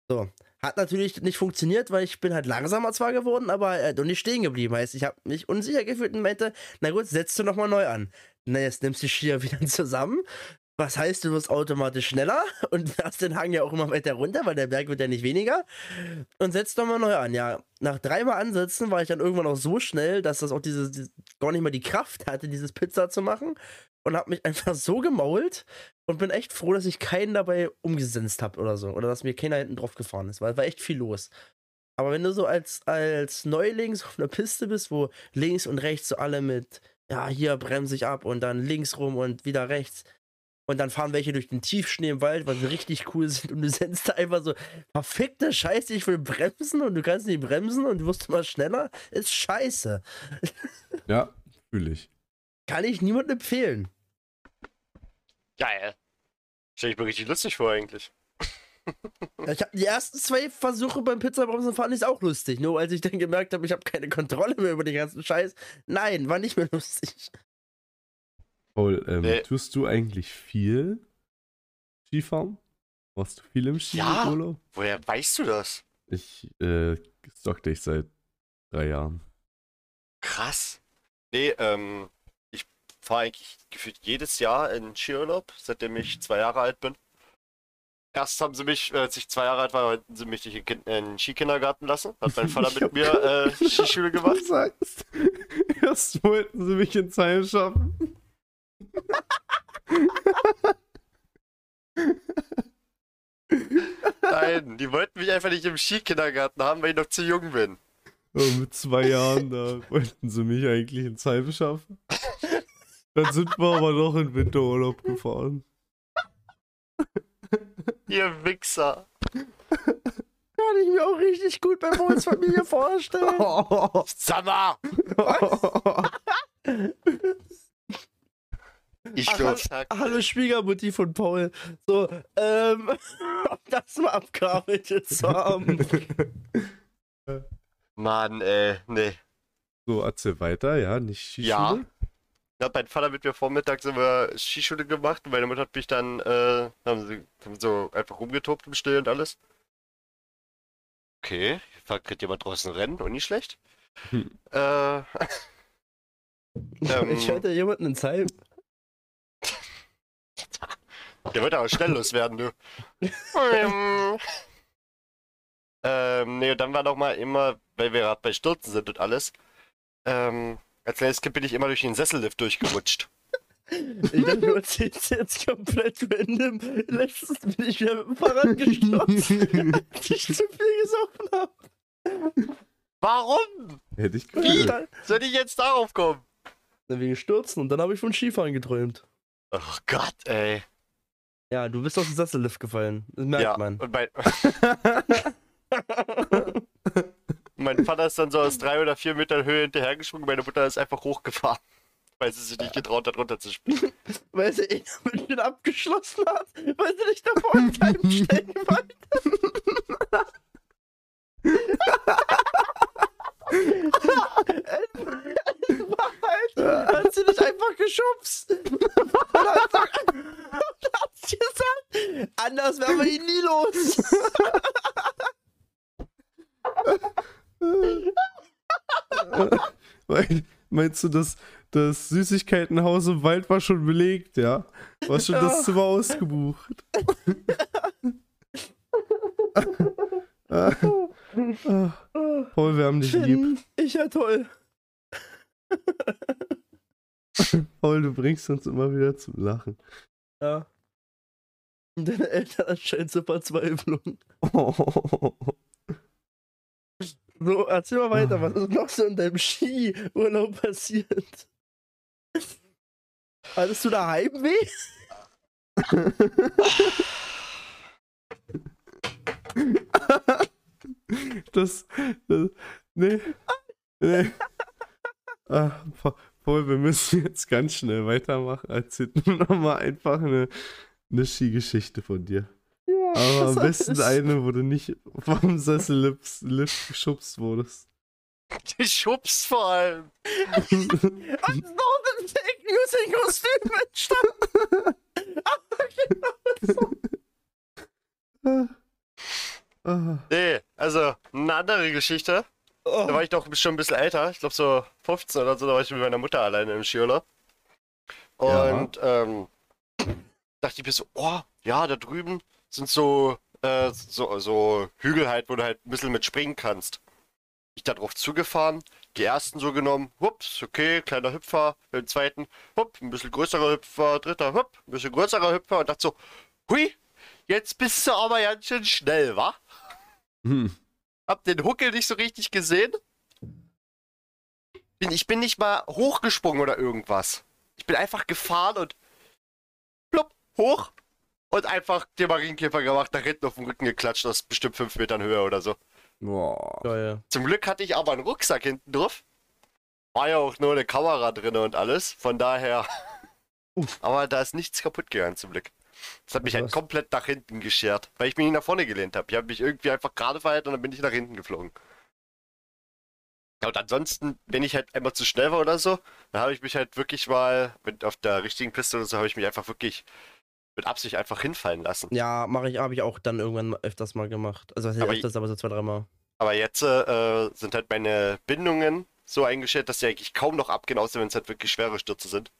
So, hat natürlich nicht funktioniert, weil ich bin halt langsamer zwar geworden, aber äh, und nicht stehen geblieben. Heißt, ich habe mich unsicher gefühlt und meinte, na gut, setzt du nochmal neu an. Na, jetzt nimmst du Skier *laughs* wieder zusammen. Was heißt, du wirst automatisch schneller *laughs* und fährst den Hang ja auch immer weiter runter, weil der Berg wird ja nicht weniger. Und setzt nochmal neu an. Ja, nach dreimal Ansätzen war ich dann irgendwann auch so schnell, dass das auch diese, diese gar nicht mehr die Kraft hatte, dieses Pizza zu machen. Und habe mich *laughs* einfach so gemault und bin echt froh, dass ich keinen dabei umgesetzt habe oder so. Oder dass mir keiner hinten drauf gefahren ist, weil es war echt viel los. Aber wenn du so als, als Neuling so auf einer Piste bist, wo links und rechts so alle mit, ja, hier bremse ich ab und dann links rum und wieder rechts. Und dann fahren welche durch den Tiefschnee im Wald, weil sie richtig cool *laughs* sind. Und du sendest da einfach so, verfickte Scheiße, ich will bremsen und du kannst nicht bremsen und du wirst immer schneller. Ist scheiße. *laughs* Ja, fühle ich. Kann ich niemandem empfehlen. Geil. Stell ich mir richtig lustig vor, eigentlich. *laughs* Ich hab die ersten zwei Versuche beim Pizzabremsen fand ich auch lustig. Nur als ich dann gemerkt habe, ich habe keine Kontrolle mehr über den ganzen Scheiß. Nein, war nicht mehr *laughs* lustig. Paul, ähm, Nee. tust du eigentlich viel Skifahren? Machst du viel im Ja. Skiurlaub? Woher weißt du das? Ich äh, stock dich seit drei Jahren. Krass. Nee, ähm, fahre eigentlich gefühlt jedes Jahr in Skiurlaub, seitdem ich zwei Jahre alt bin. Erst haben sie mich, äh, als ich zwei Jahre alt war, wollten sie mich in den in den Skikindergarten lassen. Hat mein Vater mit mir *laughs* äh, Skischule gemacht. Du sagst, erst wollten sie mich ins Heim schaffen. Nein, die wollten mich einfach nicht im Skikindergarten haben, weil ich noch zu jung bin. Und mit zwei Jahren, da wollten sie mich eigentlich ins Heim schaffen. *laughs* Dann sind wir aber noch in Winterurlaub gefahren. Ihr Wichser. Kann ich mir auch richtig gut bei Bohls Familie vorstellen. *laughs* Sag mal! *laughs* Ich Ach, glaub, Hallo Schwiegermutti von Paul. So, ähm, um *laughs* das mal abgearbeitet zu haben. Mann, ey, nee. So, erzähl weiter, ja, nicht Skischule? Ja. Hat mein Vater mit mir vormittags immer Skischule gemacht und meine Mutter hat mich dann, äh, haben sie haben so einfach rumgetobt im Still und alles. Okay, kriegt jemand draußen rennen und nicht schlecht. Hm. Äh, *laughs* Ähm. ich hatte jemanden ins Heim. *laughs* der wird aber schnell loswerden, du. ähm, *laughs* ähm, nee, und dann war noch mal immer, weil wir gerade bei Stürzen sind und alles, ähm, als kleines Kind bin ich immer durch den Sessellift durchgerutscht. Ich dachte, du erzählst jetzt komplett random. Letztens bin ich wieder mit dem Fahrrad gestürzt, als ich zu viel gesoffen habe. Warum? Hätte ich dann Soll ich jetzt darauf kommen? wir gestürzt und dann habe ich von Skifahren geträumt. Oh Gott, ey. Ja, du bist aus dem Sessellift gefallen. Das merkt ja, man. und mein, *laughs* *laughs* mein Vater ist dann so aus drei oder vier Metern Höhe hinterhergesprungen, meine Mutter ist einfach hochgefahren, *laughs* weil sie sich nicht getraut hat, runterzuspringen. *laughs* Weil sie eh damit schon abgeschlossen hat, weil sie nicht davor im Time stecken wollte. Es war halt, hat sie nicht einfach geschubst. Und hat, und hat gesagt, anders wären wir ihn nie los. *laughs* *laughs* Mein- Meinst du, dass das Süßigkeitenhaus im Wald war schon belegt, ja? War schon das. Zimmer ausgebucht. *laughs* Paul, wir haben dich lieb. Ich ja toll. *laughs* Paul, du bringst uns immer wieder zum Lachen. Ja. Und deine Eltern anscheinend zur Verzweiflung. So, erzähl mal weiter, was ist noch so in deinem Skiurlaub passiert? Hattest du da Heimweh? Das, das nee, nee. Ah, Pa- Paul, wir müssen jetzt ganz schnell weitermachen. Erzähl nur noch mal einfach eine, eine Skigeschichte von dir. Ja, Aber am *laughs* besten eine, wo du nicht vom Sessellift Lift geschubst wurdest. Die schubst vor allem. *laughs* Als noch ein Fake News in Kostüm entstand. Aber genau so. Ah, ah. Nee, also eine andere Geschichte. Da war ich doch schon ein bisschen älter, ich glaube so 15 oder so, da war ich mit meiner Mutter alleine im Skiurlaub. Und ähm, dachte ich mir so, oh, ja, da drüben sind so, äh, so, so Hügel halt, wo du halt ein bisschen mit springen kannst. Ich da drauf zugefahren, die ersten so genommen, hups, okay, kleiner Hüpfer, den zweiten, hup, ein bisschen größerer Hüpfer, dritter, hup, ein bisschen größerer Hüpfer und dachte so, hui, jetzt bist du aber ganz schön schnell, wa? Hm. Hab den Huckel nicht so richtig gesehen. Bin, ich bin nicht mal hochgesprungen oder irgendwas. Ich bin einfach gefahren und plupp, hoch und einfach den Marienkäfer gemacht, nach hinten auf den Rücken geklatscht, aus bestimmt fünf Metern Höhe oder so. Boah. Geil. Zum Glück hatte ich aber einen Rucksack hinten drauf. War ja auch nur eine Kamera drin und alles, von daher. *laughs* Aber da ist nichts kaputt gegangen zum Glück. Das hat mich halt Krass. komplett nach hinten geschert, weil ich mich nicht nach vorne gelehnt habe. Ich habe mich irgendwie einfach gerade verhalten und dann bin ich nach hinten geflogen. Und ansonsten, wenn ich halt einmal zu schnell war oder so, dann habe ich mich halt wirklich mal, mit auf der richtigen Piste oder so, habe ich mich einfach wirklich mit Absicht einfach hinfallen lassen. Ja, mache ich, habe ich auch dann irgendwann öfters mal gemacht. Also was heißt Aber öfters, aber so zwei, dreimal. Aber jetzt äh, sind halt meine Bindungen so eingestellt, dass die eigentlich kaum noch abgehen, außer wenn es halt wirklich schwere Stürze sind.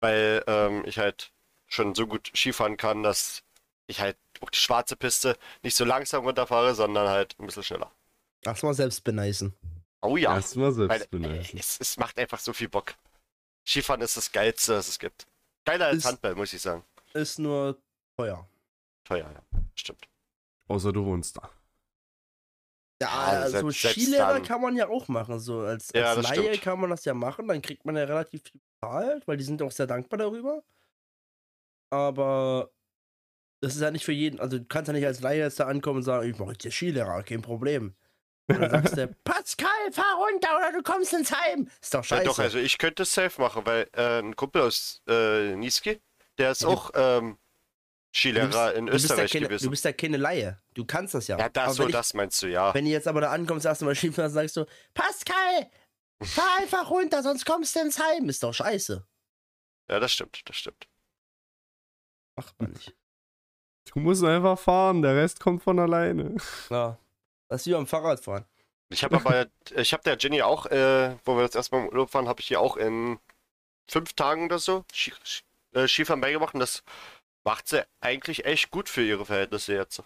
Weil ähm, ich halt schon so gut Skifahren kann, dass ich halt auch die schwarze Piste nicht so langsam runterfahre, sondern halt ein bisschen schneller. Lass mal selbst beneisen. Oh ja, Erstmal weil selbst äh, beneisen. es, es macht einfach so viel Bock. Skifahren ist das Geilste, was es gibt. Geiler als Ist- Handball, muss ich sagen. Ist nur teuer. Teuer, ja. Stimmt. Außer du wohnst da. Ja, Ja, also selbst Skilehrer kann man ja auch machen. So als, Ja, als Laie stimmt. kann man das ja machen, dann kriegt man ja relativ viel bezahlt, weil die sind auch sehr dankbar darüber. Aber das ist ja nicht für jeden, also du kannst ja nicht als Laie jetzt da ankommen und sagen, ich mache jetzt hier Skilehrer, kein Problem. Und dann sagst du, *laughs* Pascal, fahr runter oder du kommst ins Heim. Ist doch Ja, scheiße. doch, also ich könnte es safe machen, weil äh, ein Kumpel aus äh, Niski, der ist Ja, du- auch ähm, Skilehrer in du Österreich keine, du gewesen. bist ja keine Laie. Du kannst das ja. Ja, das, so, ich, das meinst du, ja. wenn du jetzt aber da ankommst, sagst du mal *laughs* schief, dann sagst du, Pascal, fahr *laughs* einfach runter, sonst kommst du ins Heim. Ist doch scheiße. Ja, das stimmt, das stimmt. Macht man nicht. Du musst einfach fahren, der Rest kommt von alleine. Ja. Das ist wie beim Fahrradfahren. Ich habe aber, *laughs* ich habe der Jenny auch, äh, wo wir das erstmal im Urlaub waren, habe ich ihr auch in fünf Tagen oder so Ski, Ski- äh, Skifahren beigemacht und das macht sie eigentlich echt gut für ihre Verhältnisse jetzt.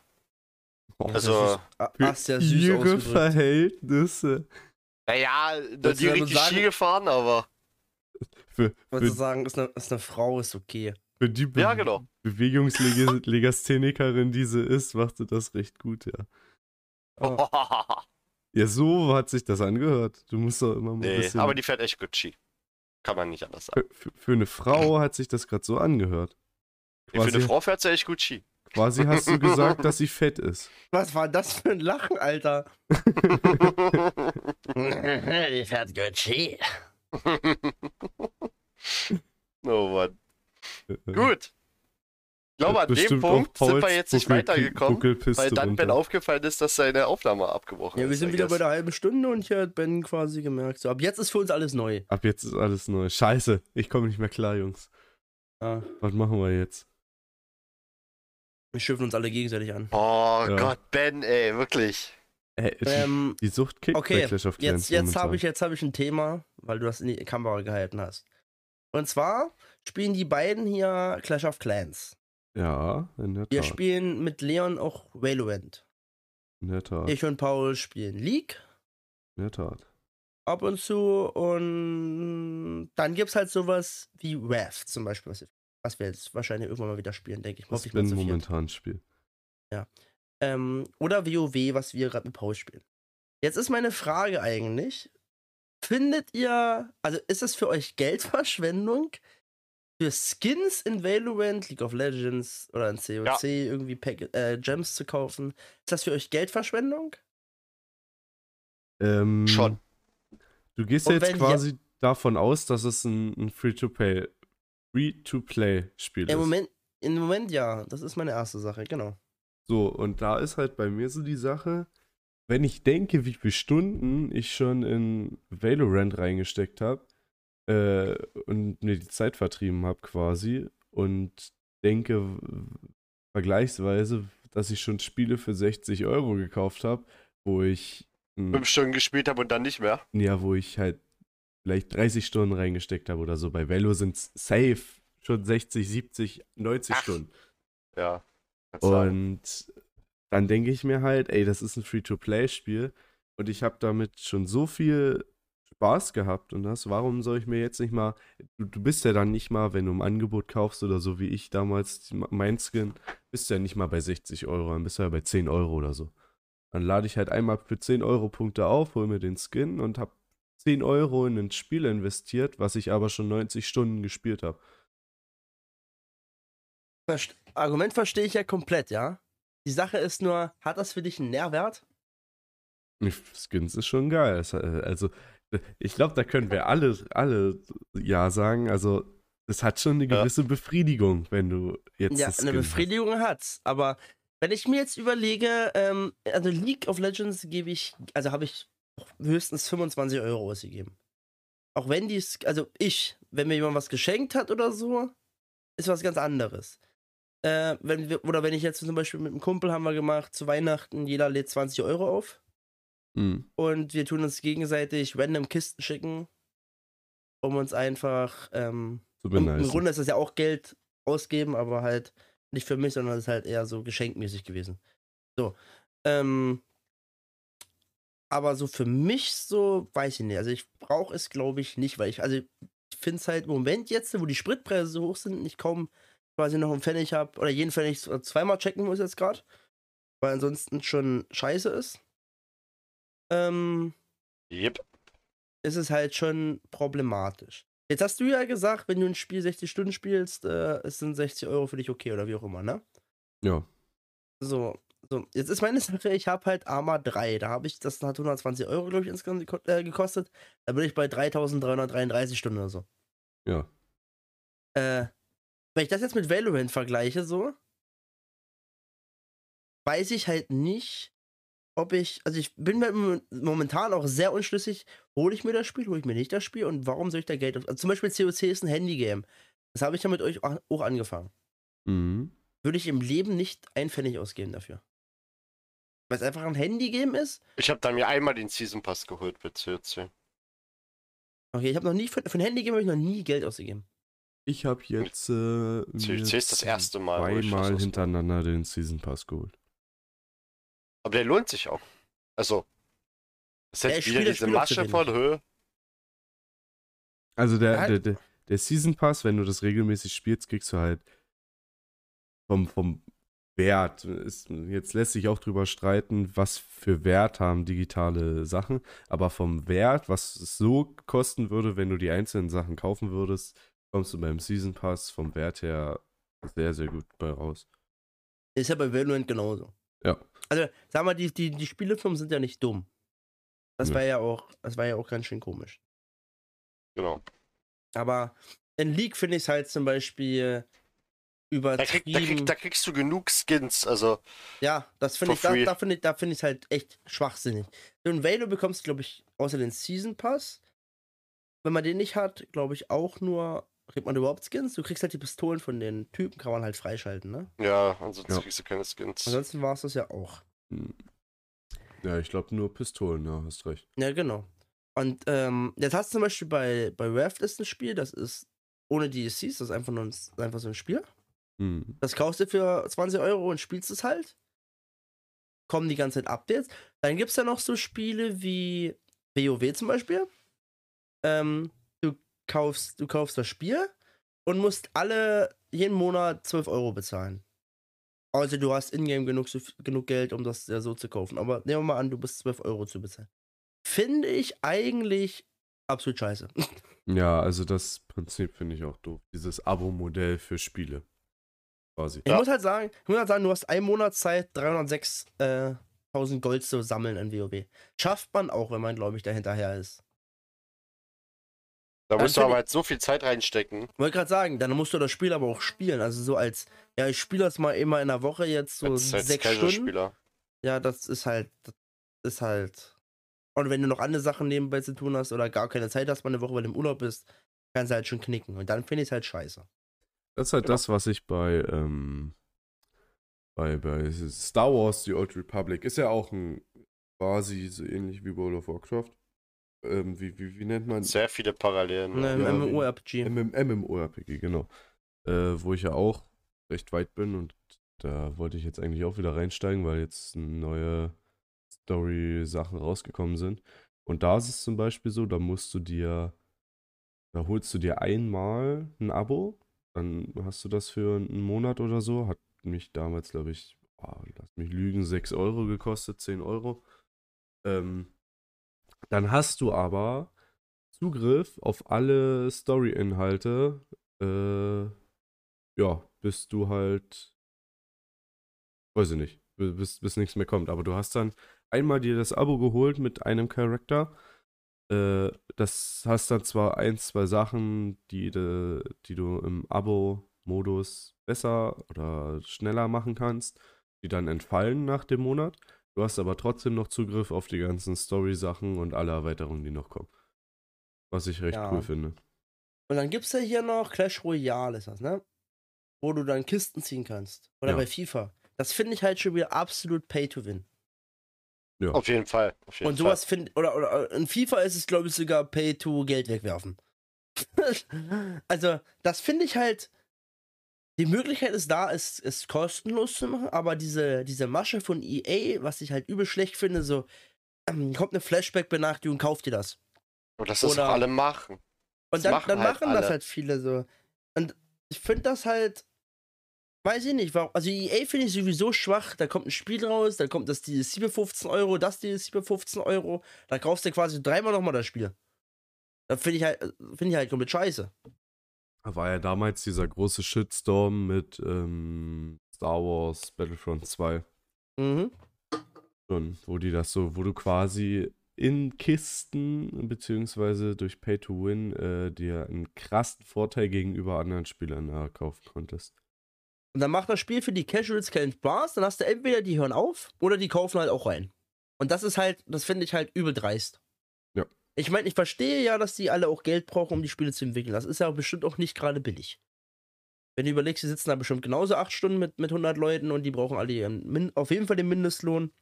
Also, Ah, Für Hast ja süß ihre ausgedrückt. naja, Verhältnisse. die Willst damit richtig sagen- Ski gefahren, aber Für, Wolltest du sagen, ist eine, ist eine Frau, ist okay. für die Be Ja, genau. Bewegungslegasthenikerin, *laughs* die sie ist, macht sie das recht gut, ja. Ah, *laughs* Ja, so hat sich das angehört. Du musst doch immer mal ein nee, bisschen. aber die fährt echt gut Ski. Kann man nicht anders sagen. für, für, für eine Frau hat sich das gerade so angehört. Nee, Für Quasi, eine Frau fährt sie echt gut Ski. quasi hast du gesagt, dass sie fett ist. *laughs* Was war das für ein Lachen, Alter? *laughs* Die fährt gut Ski. *laughs* oh Mann. Gut. Ich glaube, an dem Punkt sind wir jetzt nicht weitergekommen, weil dann Ben runter. aufgefallen ist, dass seine Aufnahme abgebrochen Ja, ist. wir sind I wieder bei der halben Stunde und hier hat Ben quasi gemerkt, so ab jetzt ist für uns alles neu. Ab jetzt ist alles neu. Scheiße, ich komme nicht mehr klar, Jungs. Ja, Was machen wir jetzt? wir schiffen uns alle gegenseitig an. Oh Ja. Gott, Ben, ey, wirklich. Äh, die, Ähm, die Sucht kickt okay, bei Clash of Clans jetzt, jetzt habe ich, jetzt hab ich ein Thema, weil du das in die Kamera gehalten hast. Und zwar spielen die beiden hier Clash of Clans. Ja, in der Wir Tat. spielen mit Leon auch Valorant. In der Tat. Ich und Paul spielen League In der Tat. ab und zu und dann gibt es halt sowas wie Raft zum Beispiel, was wir, wir jetzt wahrscheinlich irgendwann mal wieder spielen, denke ich. Was ich zu viert. momentan spiele. Ähm, oder WoW, was wir gerade mit Paul spielen. Jetzt ist meine Frage eigentlich: Findet ihr, also ist es für euch Geldverschwendung, für Skins in Valorant, League of Legends oder in COC irgendwie Pack äh, Gems zu kaufen? Ist das für euch Geldverschwendung? Ähm, Schon. Du gehst Und jetzt quasi davon aus, dass es ein, ein Free-to-Play Free-to-Play-Spiel Im ist. Moment, Im Moment ja, das ist meine erste Sache, genau. So, und da ist halt bei mir so die Sache, wenn ich denke, wie viele Stunden ich schon in Valorant reingesteckt habe äh, und mir die Zeit vertrieben habe quasi und denke vergleichsweise, dass ich schon Spiele für 60 Euro gekauft habe, wo ich Fünf Stunden gespielt habe und dann nicht mehr. ja, wo ich halt vielleicht 30 Stunden reingesteckt habe oder so. Bei Velo sind safe schon 60, 70, 90 Ach. Stunden. Ja. Und dann denke ich mir halt, ey, das ist ein Free-to-Play-Spiel und ich habe damit schon so viel Spaß gehabt und das, warum soll ich mir jetzt nicht mal, du, du bist ja dann nicht mal, wenn du im Angebot kaufst oder so wie ich damals mein Skin, bist ja nicht mal bei 60 Euro, dann bist du ja bei 10 Euro oder so. Dann lade ich halt einmal für 10 Euro Punkte auf, hole mir den Skin und habe 10 Euro in ein Spiel investiert, was ich aber schon 90 Stunden gespielt habe. Verst Argument verstehe ich ja komplett, ja. Die Sache ist nur, hat das für dich einen Nährwert? Skins ist schon geil. Äh, Also, ich glaube, da können wir alle, alle ja sagen. Also, es hat schon eine Ja. gewisse Befriedigung, wenn du jetzt ja, eine Skin hast. Befriedigung hat's. Aber wenn ich mir jetzt überlege, ähm, also League of Legends gebe ich, also habe ich höchstens 25 Euro ausgegeben. Auch wenn die, also ich, wenn mir jemand was geschenkt hat oder so, ist was ganz anderes. Äh, wenn wir, oder wenn ich jetzt zum Beispiel mit einem Kumpel haben wir gemacht, zu Weihnachten, jeder lädt 20 Euro auf Mhm. und wir tun uns gegenseitig random Kisten schicken, um uns einfach, ähm, So im. Grunde ist das ja auch Geld ausgeben, aber halt nicht für mich, sondern es ist halt eher so geschenkmäßig gewesen. So. Ähm, aber so für mich so, weiß ich nicht. Also ich brauche es, glaube ich, nicht, weil ich, also ich finde es halt im Moment jetzt, wo die Spritpreise so hoch sind, ich kaum quasi noch einen Pfennig habe oder jeden Pfennig zweimal checken muss jetzt gerade, weil ansonsten schon scheiße ist. Ähm, Yep. ist es halt schon problematisch. Jetzt hast du ja gesagt, wenn du ein Spiel 60 Stunden spielst, äh, es sind 60 Euro für dich okay oder wie auch immer, ne? Ja. So, so. jetzt ist meine *laughs* Sache, ich habe halt Arma 3. Da habe ich, das hat 120 Euro, glaube ich, insgesamt äh, gekostet. Da bin ich bei 3333 Stunden oder so. Ja. Äh, wenn ich das jetzt mit Valorant vergleiche, so, weiß ich halt nicht, ob ich, also ich bin mir momentan auch sehr unschlüssig, hole ich mir das Spiel, hole ich mir nicht das Spiel und warum soll ich da Geld aus? Also zum Beispiel COC ist ein Handygame. Das habe ich ja mit euch auch angefangen. Mhm. Würde ich im Leben nicht ein Pfennig ausgeben dafür. Weil es einfach ein Handygame ist. Ich habe dann mir einmal den Season Pass geholt bei COC. Okay, ich habe noch nie, für, für ein Handygame habe ich noch nie Geld ausgegeben. Ich habe jetzt äh, COC ist das erste Mal, wo ich was zweimal hintereinander den Season Pass geholt. Aber der lohnt sich auch. Also, wieder das diese Spiel auch zu Masche von. Höhe. Also der, der, der, der Season Pass, wenn du das regelmäßig spielst, kriegst du halt vom, vom Wert. Ist, jetzt lässt sich auch drüber streiten, was für Wert haben digitale Sachen. Aber vom Wert, was es so kosten würde, wenn du die einzelnen Sachen kaufen würdest, kommst du beim Season Pass vom Wert her sehr, sehr gut bei raus. Ist ja bei Valorant genauso. Ja. Also, sag mal, die, die, die Spielefirmen sind ja nicht dumm. Das Nee. war ja auch, das war ja auch ganz schön komisch. Genau. Aber in League finde ich es halt zum Beispiel Da, krieg, übertrieben. da, krieg, da kriegst du genug Skins. Also, ja, das finde ich, da, da finde ich, da finde ich es halt echt schwachsinnig. So in Valo bekommst du, glaube ich, außer den Season Pass. Wenn man den nicht hat, glaube ich auch nur, kriegt man überhaupt Skins? Du kriegst halt die Pistolen von den Typen, kann man halt freischalten, ne? ja, ansonsten Ja. kriegst du keine Skins. Ansonsten war es das ja auch. Hm. Ja, ich glaube nur Pistolen, ja, hast recht. Ja, genau. Und ähm, jetzt hast du zum Beispiel bei, bei Raft ist ein Spiel, das ist ohne DLCs, das ist einfach nur ein, einfach so ein Spiel. Hm. Das kaufst du für 20 Euro und spielst es halt. Kommen die ganze Zeit Updates. Dann gibt es ja noch so Spiele wie WoW zum Beispiel. Ähm, kaufst, du kaufst das Spiel und musst alle jeden Monat 12 Euro bezahlen. Also du hast ingame genug, so- genug Geld, um das ja so zu kaufen. Aber nehmen wir mal an, du bist 12 Euro zu bezahlen. Finde ich eigentlich absolut scheiße. *laughs* Ja, also das Prinzip finde ich auch doof. Dieses Abo-Modell für Spiele. Quasi. Ich Ja. muss halt sagen, ich muss halt sagen, du hast einen Monat Zeit, 306.000 Gold zu sammeln in WoW. Schafft man auch, wenn man, glaube ich, da hinterher ist. Da musst du aber halt so viel Zeit reinstecken. Wollte gerade sagen, dann musst du das Spiel aber auch spielen. Also so als, ja, ich spiele das mal immer in der Woche jetzt so als, als sechs Stunden. Ja, das ist halt, das ist halt. Und wenn du noch andere Sachen nebenbei zu tun hast oder gar keine Zeit hast, mal eine Woche, weil du im Urlaub bist, kannst du halt schon knicken. Und dann finde ich es halt scheiße. Das ist halt Genau. das, was ich bei, ähm, bei, bei Star Wars, The Old Republic, ist ja auch ein quasi so ähnlich wie World of Warcraft. Ähm, wie, wie, wie nennt man Sehr viele Parallelen. Ne, Ja, MMORPG. MM, MMORPG, genau. Äh, wo ich ja auch recht weit bin und da wollte ich jetzt eigentlich auch wieder reinsteigen, weil jetzt neue Story-Sachen rausgekommen sind. Und da ist es zum Beispiel so, da musst du dir, da holst du dir einmal ein Abo, dann hast du das für einen Monat oder so. Hat mich damals, glaube ich, oh, lass mich lügen, 6 Euro gekostet, 10 Euro. Ähm, dann hast du aber Zugriff auf alle Story-Inhalte, äh, ja, bis du halt, weiß ich nicht, bi- bis, bis nichts mehr kommt. Aber du hast dann einmal dir das Abo geholt mit einem Charakter. Äh, das hast dann zwar ein, zwei Sachen, die, de, die du im Abo-Modus besser oder schneller machen kannst, die dann entfallen nach dem Monat. Du hast aber trotzdem noch Zugriff auf die ganzen Story-Sachen und alle Erweiterungen, die noch kommen. Was ich recht Ja. cool finde. Und dann gibt's ja hier noch Clash Royale, ist das, ne? Wo du dann Kisten ziehen kannst. Oder Ja. bei FIFA. Das finde ich halt schon wieder absolut pay to win. Auf jeden Fall. Auf jeden Und sowas finde oder, oder in FIFA ist es, glaube ich, sogar pay to Geld wegwerfen. *laughs* also, das finde ich halt. Die Möglichkeit ist da, es, es kostenlos zu machen, aber diese, diese Masche von EA, was ich halt übel schlecht finde, so, ähm, kommt eine Flashback-Benachrichtigung, kauft dir das. Und das auch alle machen. Und Das dann, machen dann halt machen das alle. halt viele so. Und ich finde das halt, weiß ich nicht, warum, also EA finde ich sowieso schwach, da kommt ein Spiel raus, dann kommt das DLC für 15 Euro, das DLC für 15 Euro, da kaufst du quasi dreimal nochmal das Spiel. Da finde ich halt, finde ich halt komplett scheiße. Da war ja damals dieser große Shitstorm mit ähm, Star Wars Battlefront 2 Mhm. schon, wo die das so, wo du quasi in Kisten beziehungsweise durch Pay to Win äh, dir einen krassen Vorteil gegenüber anderen Spielern erkaufen konntest. Und dann macht das Spiel für die Casuals keinen Spaß, dann hast du entweder die hören auf oder die kaufen halt auch rein. Und das ist halt, das finde ich halt übel dreist. Ich meine, ich verstehe ja, dass die alle auch Geld brauchen, um die Spiele zu entwickeln. Das ist ja bestimmt auch nicht gerade billig. Wenn du überlegst, die sitzen da bestimmt genauso acht Stunden mit, mit 100 Leuten und die brauchen alle ihren, Min auf jeden Fall den Mindestlohn.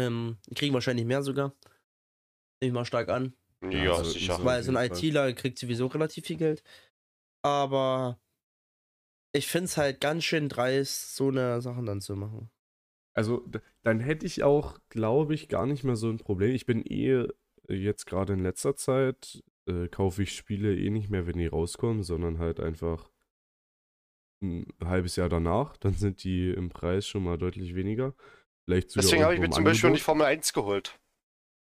Ähm, die kriegen wahrscheinlich mehr sogar. Nehme ich mal stark an. Ja, Ja, so- sicher. Weil so ein. ITler kriegt sowieso relativ viel Geld. Aber ich finde es halt ganz schön dreist, so eine Sachen dann zu machen. Also, dann hätte ich auch, glaube ich, gar nicht mehr so ein Problem. Ich bin eh jetzt gerade in letzter Zeit, äh, kaufe ich Spiele eh nicht mehr, wenn die rauskommen, sondern halt einfach ein halbes Jahr danach. Dann sind die im Preis schon mal deutlich weniger. Vielleicht Deswegen habe ich mir zum Beispiel die Formel 1 geholt.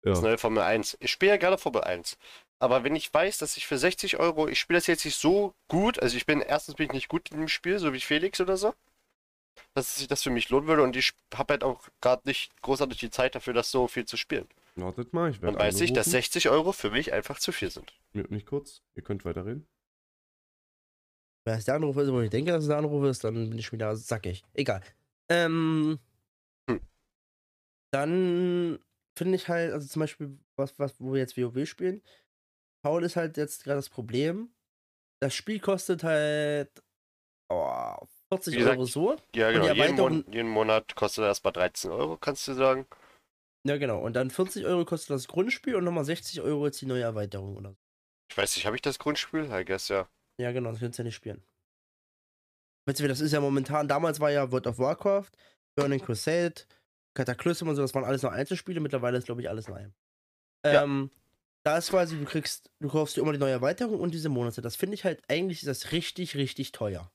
Das Ja. neue Formel 1. Ich spiele ja gerne Formel 1. Aber wenn ich weiß, dass ich für 60 Euro, ich spiele das jetzt nicht so gut, also ich bin, erstens bin ich nicht gut in dem Spiel, so wie Felix oder so, dass sich das für mich lohnen würde und ich habe halt auch gerade nicht großartig die Zeit dafür, das so viel zu spielen. Wartet mal, ich Dann weiß ich, dass angerufen. 60 Euro für mich einfach zu viel sind. Mute mich kurz, ihr könnt weiterreden. Wenn es der Anruf ist, wo ich denke, dass es der Anruf ist, dann bin ich wieder sackig. Egal. Ähm, Hm. Dann finde ich halt, also zum Beispiel, was, was, wo wir jetzt WoW spielen, Paul ist halt jetzt gerade das Problem. Das Spiel kostet halt oh, 40 Wie gesagt, Euro so. Ja, genau. Jeden, Mon jeden Monat kostet er erstmal 13 Euro, kannst du sagen. Ja, genau. Und dann 40 Euro kostet das Grundspiel und nochmal 60 Euro jetzt die neue Erweiterung oder so. Ich weiß nicht, habe ich das Grundspiel? I guess ja. Ja, genau, das kannst du ja nicht spielen. Weißt du, das ist ja momentan, damals war ja World of Warcraft, Burning Crusade, Cataclysm und so, das waren alles noch Einzelspiele, mittlerweile ist, glaube ich, alles neu. Ja. Ähm, da ist quasi, du kriegst, du kaufst dir immer die neue Erweiterung und diese Monate. Das finde ich halt, eigentlich ist das richtig, richtig teuer.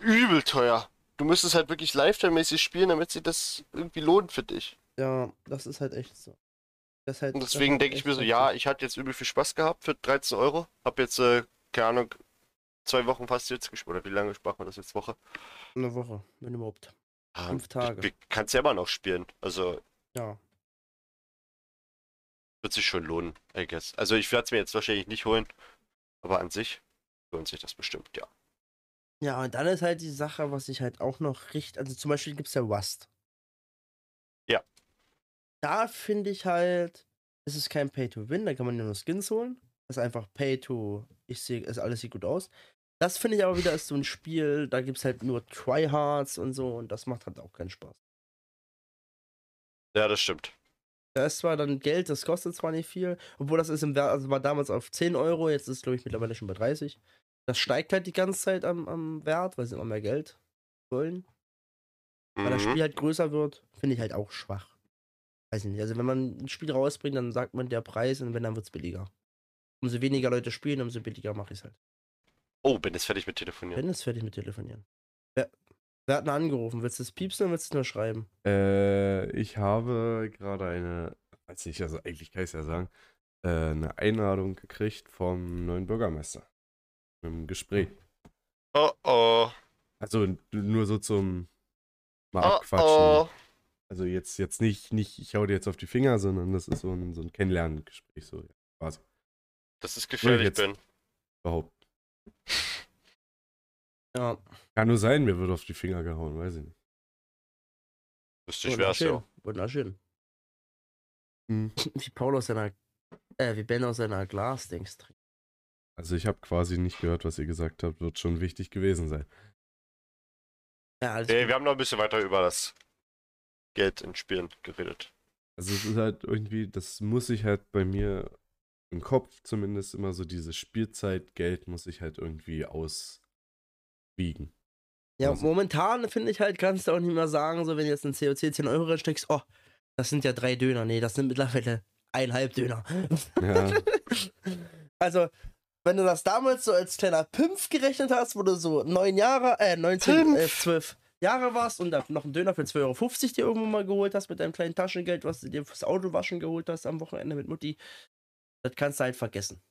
Übel teuer. Du müsstest halt wirklich Lifetime-mäßig spielen, damit sich das irgendwie lohnt für dich. Ja, das ist halt echt so. Das halt, Und deswegen denke ich mir so, ja, ich hatte jetzt übel viel Spaß gehabt für 13 Euro. Hab jetzt, äh, keine Ahnung, zwei Wochen fast jetzt gespielt. Oder wie lange sprachen wir das jetzt? Woche? Eine Woche, wenn überhaupt. Ah, Fünf Tage. Ich, ich kann's ja immer noch spielen. Also, Ja. wird sich schon lohnen, I guess. Also, ich werde es mir jetzt wahrscheinlich nicht holen. Aber an sich lohnt sich das bestimmt, ja. Ja, und dann ist halt die Sache, was ich halt auch noch richtig, also zum Beispiel gibt es ja Rust. Ja. Da finde ich halt, es ist kein Pay-to-Win, da kann man ja nur Skins holen. Das ist einfach Pay-to, ich sehe, es alles sieht gut aus. Das finde ich aber wieder ist so ein Spiel, da gibt es halt nur Tryhards und so und das macht halt auch keinen Spaß. Ja, das stimmt. Da ist zwar dann Geld, das kostet zwar nicht viel, obwohl das ist im Wert, also war damals auf 10 Euro, jetzt ist es glaube ich mittlerweile schon bei 30. Das steigt halt die ganze Zeit am, am Wert, weil sie immer mehr Geld wollen. Weil das Mhm. Spiel halt größer wird, finde ich halt auch schwach. Weiß ich nicht. Also wenn man ein Spiel rausbringt, dann sagt man der Preis und wenn, dann wird es billiger. Umso weniger Leute spielen, umso billiger mache ich es halt. Oh, bin jetzt fertig mit Telefonieren. Bin jetzt fertig mit Telefonieren. Wer, wer hat denn angerufen? Willst du es piepsen oder willst du es nur schreiben? Äh, ich habe gerade eine, weiß nicht, also eigentlich kann ich es ja sagen, äh, eine Einladung gekriegt vom neuen Bürgermeister. Im Gespräch. Oh oh. Also nur so zum mal Oh, abquatschen. oh. Also jetzt, jetzt nicht, nicht, ich hau dir jetzt auf die Finger, sondern das ist so ein, so ein Kennenlerngespräch, so ja, quasi. Das ist gefährlich, jetzt- Ben. Überhaupt. *laughs* Ja. Kann nur sein, mir wird auf die Finger gehauen, weiß ich nicht. Wüsste ich, wär's ja. Wunderschön. Hm. *laughs* Wie Paul aus seiner, äh, wie Ben aus seiner Glasdings trinkt. Also ich habe quasi nicht gehört, was ihr gesagt habt, wird schon wichtig gewesen sein. Ja, Nee, gut. wir haben noch ein bisschen weiter über das Geld in Spielen geredet. Also es ist halt irgendwie, das muss ich halt bei mir im Kopf zumindest immer so diese Spielzeitgeld muss ich halt irgendwie auswiegen. Ja, Also- momentan finde ich halt, kannst du auch nicht mehr sagen, so wenn du jetzt in COC 10 Euro reinsteckst, oh, das sind ja drei Döner. Nee, das sind mittlerweile eineinhalb Döner. Ja, *laughs* also, wenn du das damals so als kleiner Pimpf gerechnet hast, wo du so neun Jahre, äh, 19, Pimpf. äh, 12 Jahre warst und dann noch einen Döner für 2,50 Euro dir irgendwo mal geholt hast mit deinem kleinen Taschengeld, was du dir fürs Autowaschen geholt hast am Wochenende mit Mutti, das kannst du halt vergessen.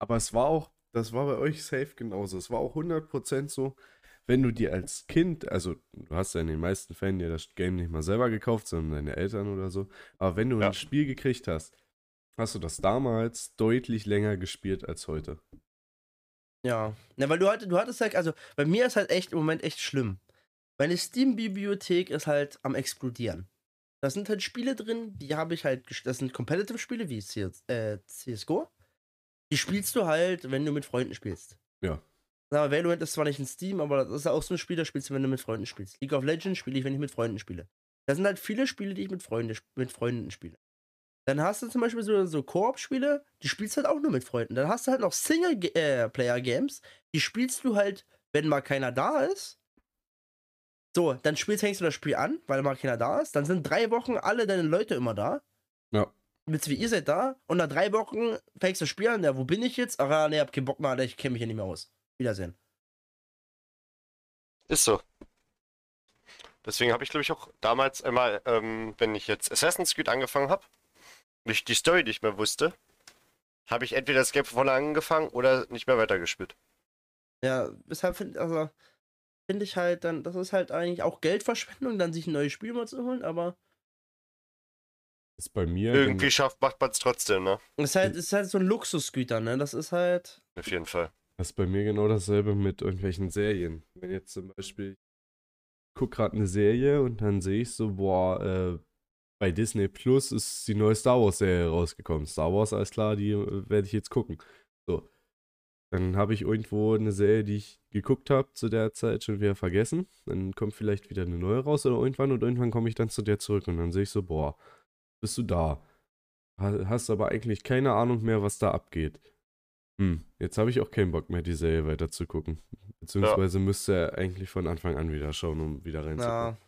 aber es war auch, das war bei euch safe genauso. Es war auch 100% so, wenn du dir als Kind, also du hast ja in den meisten Fällen dir das Game nicht mal selber gekauft, sondern deine Eltern oder so, aber wenn du Ja. ein Spiel gekriegt hast, hast du das damals deutlich länger gespielt als heute. Ja. Na, weil du halt, du hattest halt, also bei mir ist halt echt im Moment echt schlimm. Meine Steam-Bibliothek ist halt am explodieren. Da sind halt Spiele drin, die habe ich halt, das sind Competitive-Spiele wie CS, äh, CSGO. Die spielst du halt, wenn du mit Freunden spielst. Ja. Aber Valorant ist zwar nicht in Steam, aber das ist auch so ein Spiel, das spielst du, wenn du mit Freunden spielst. League of Legends spiele ich, wenn ich mit Freunden spiele. Da sind halt viele Spiele, die ich mit, Freunde, mit Freunden spiele. Dann hast du zum Beispiel so, so Koop-Spiele, die spielst du halt auch nur mit Freunden. Dann hast du halt noch Single-Player-Games, die spielst du halt, wenn mal keiner da ist. So, dann spielst, hängst du das Spiel an, weil mal keiner da ist. Dann sind drei Wochen alle deine Leute immer da. Ja. Willst wie ihr seid da und nach drei Wochen fängst du das Spiel an. Ja, wo bin ich jetzt? Ach ja, nee, hab keinen Bock mehr, Alter, ich kenne mich hier nicht mehr aus. Wiedersehen. Ist so. Deswegen habe ich, glaube ich, auch damals einmal, ähm, wenn ich jetzt Assassin's Creed angefangen habe, und ich die Story nicht mehr wusste, habe ich entweder das Game von vorne angefangen oder nicht mehr weitergespielt. Ja, weshalb finde also, find ich halt dann, das ist halt eigentlich auch Geldverschwendung, dann sich ein neues Spiel mal zu holen, aber Ist bei mir Irgendwie schafft, macht man es trotzdem, ne? es ist halt, es ist halt so ein Luxusgüter, ne? Das ist halt. Auf jeden Fall. Das ist bei mir genau dasselbe mit irgendwelchen Serien. Wenn jetzt zum Beispiel, ich gucke gerade eine Serie und dann sehe ich so, boah, äh, bei Disney Plus ist die neue Star Wars Serie rausgekommen. Star Wars, alles klar, die äh, werde ich jetzt gucken. So. Dann habe ich irgendwo eine Serie, die ich geguckt habe zu der Zeit, schon wieder vergessen. Dann kommt vielleicht wieder eine neue raus oder irgendwann und irgendwann komme ich dann zu der zurück und dann sehe ich so, boah, bist du da? Ha- Hast aber eigentlich keine Ahnung mehr, was da abgeht. Hm, jetzt habe ich auch keinen Bock mehr, die Serie weiter zu gucken. Beziehungsweise müsste er eigentlich von Anfang an wieder schauen, um wieder reinzukommen. Ja.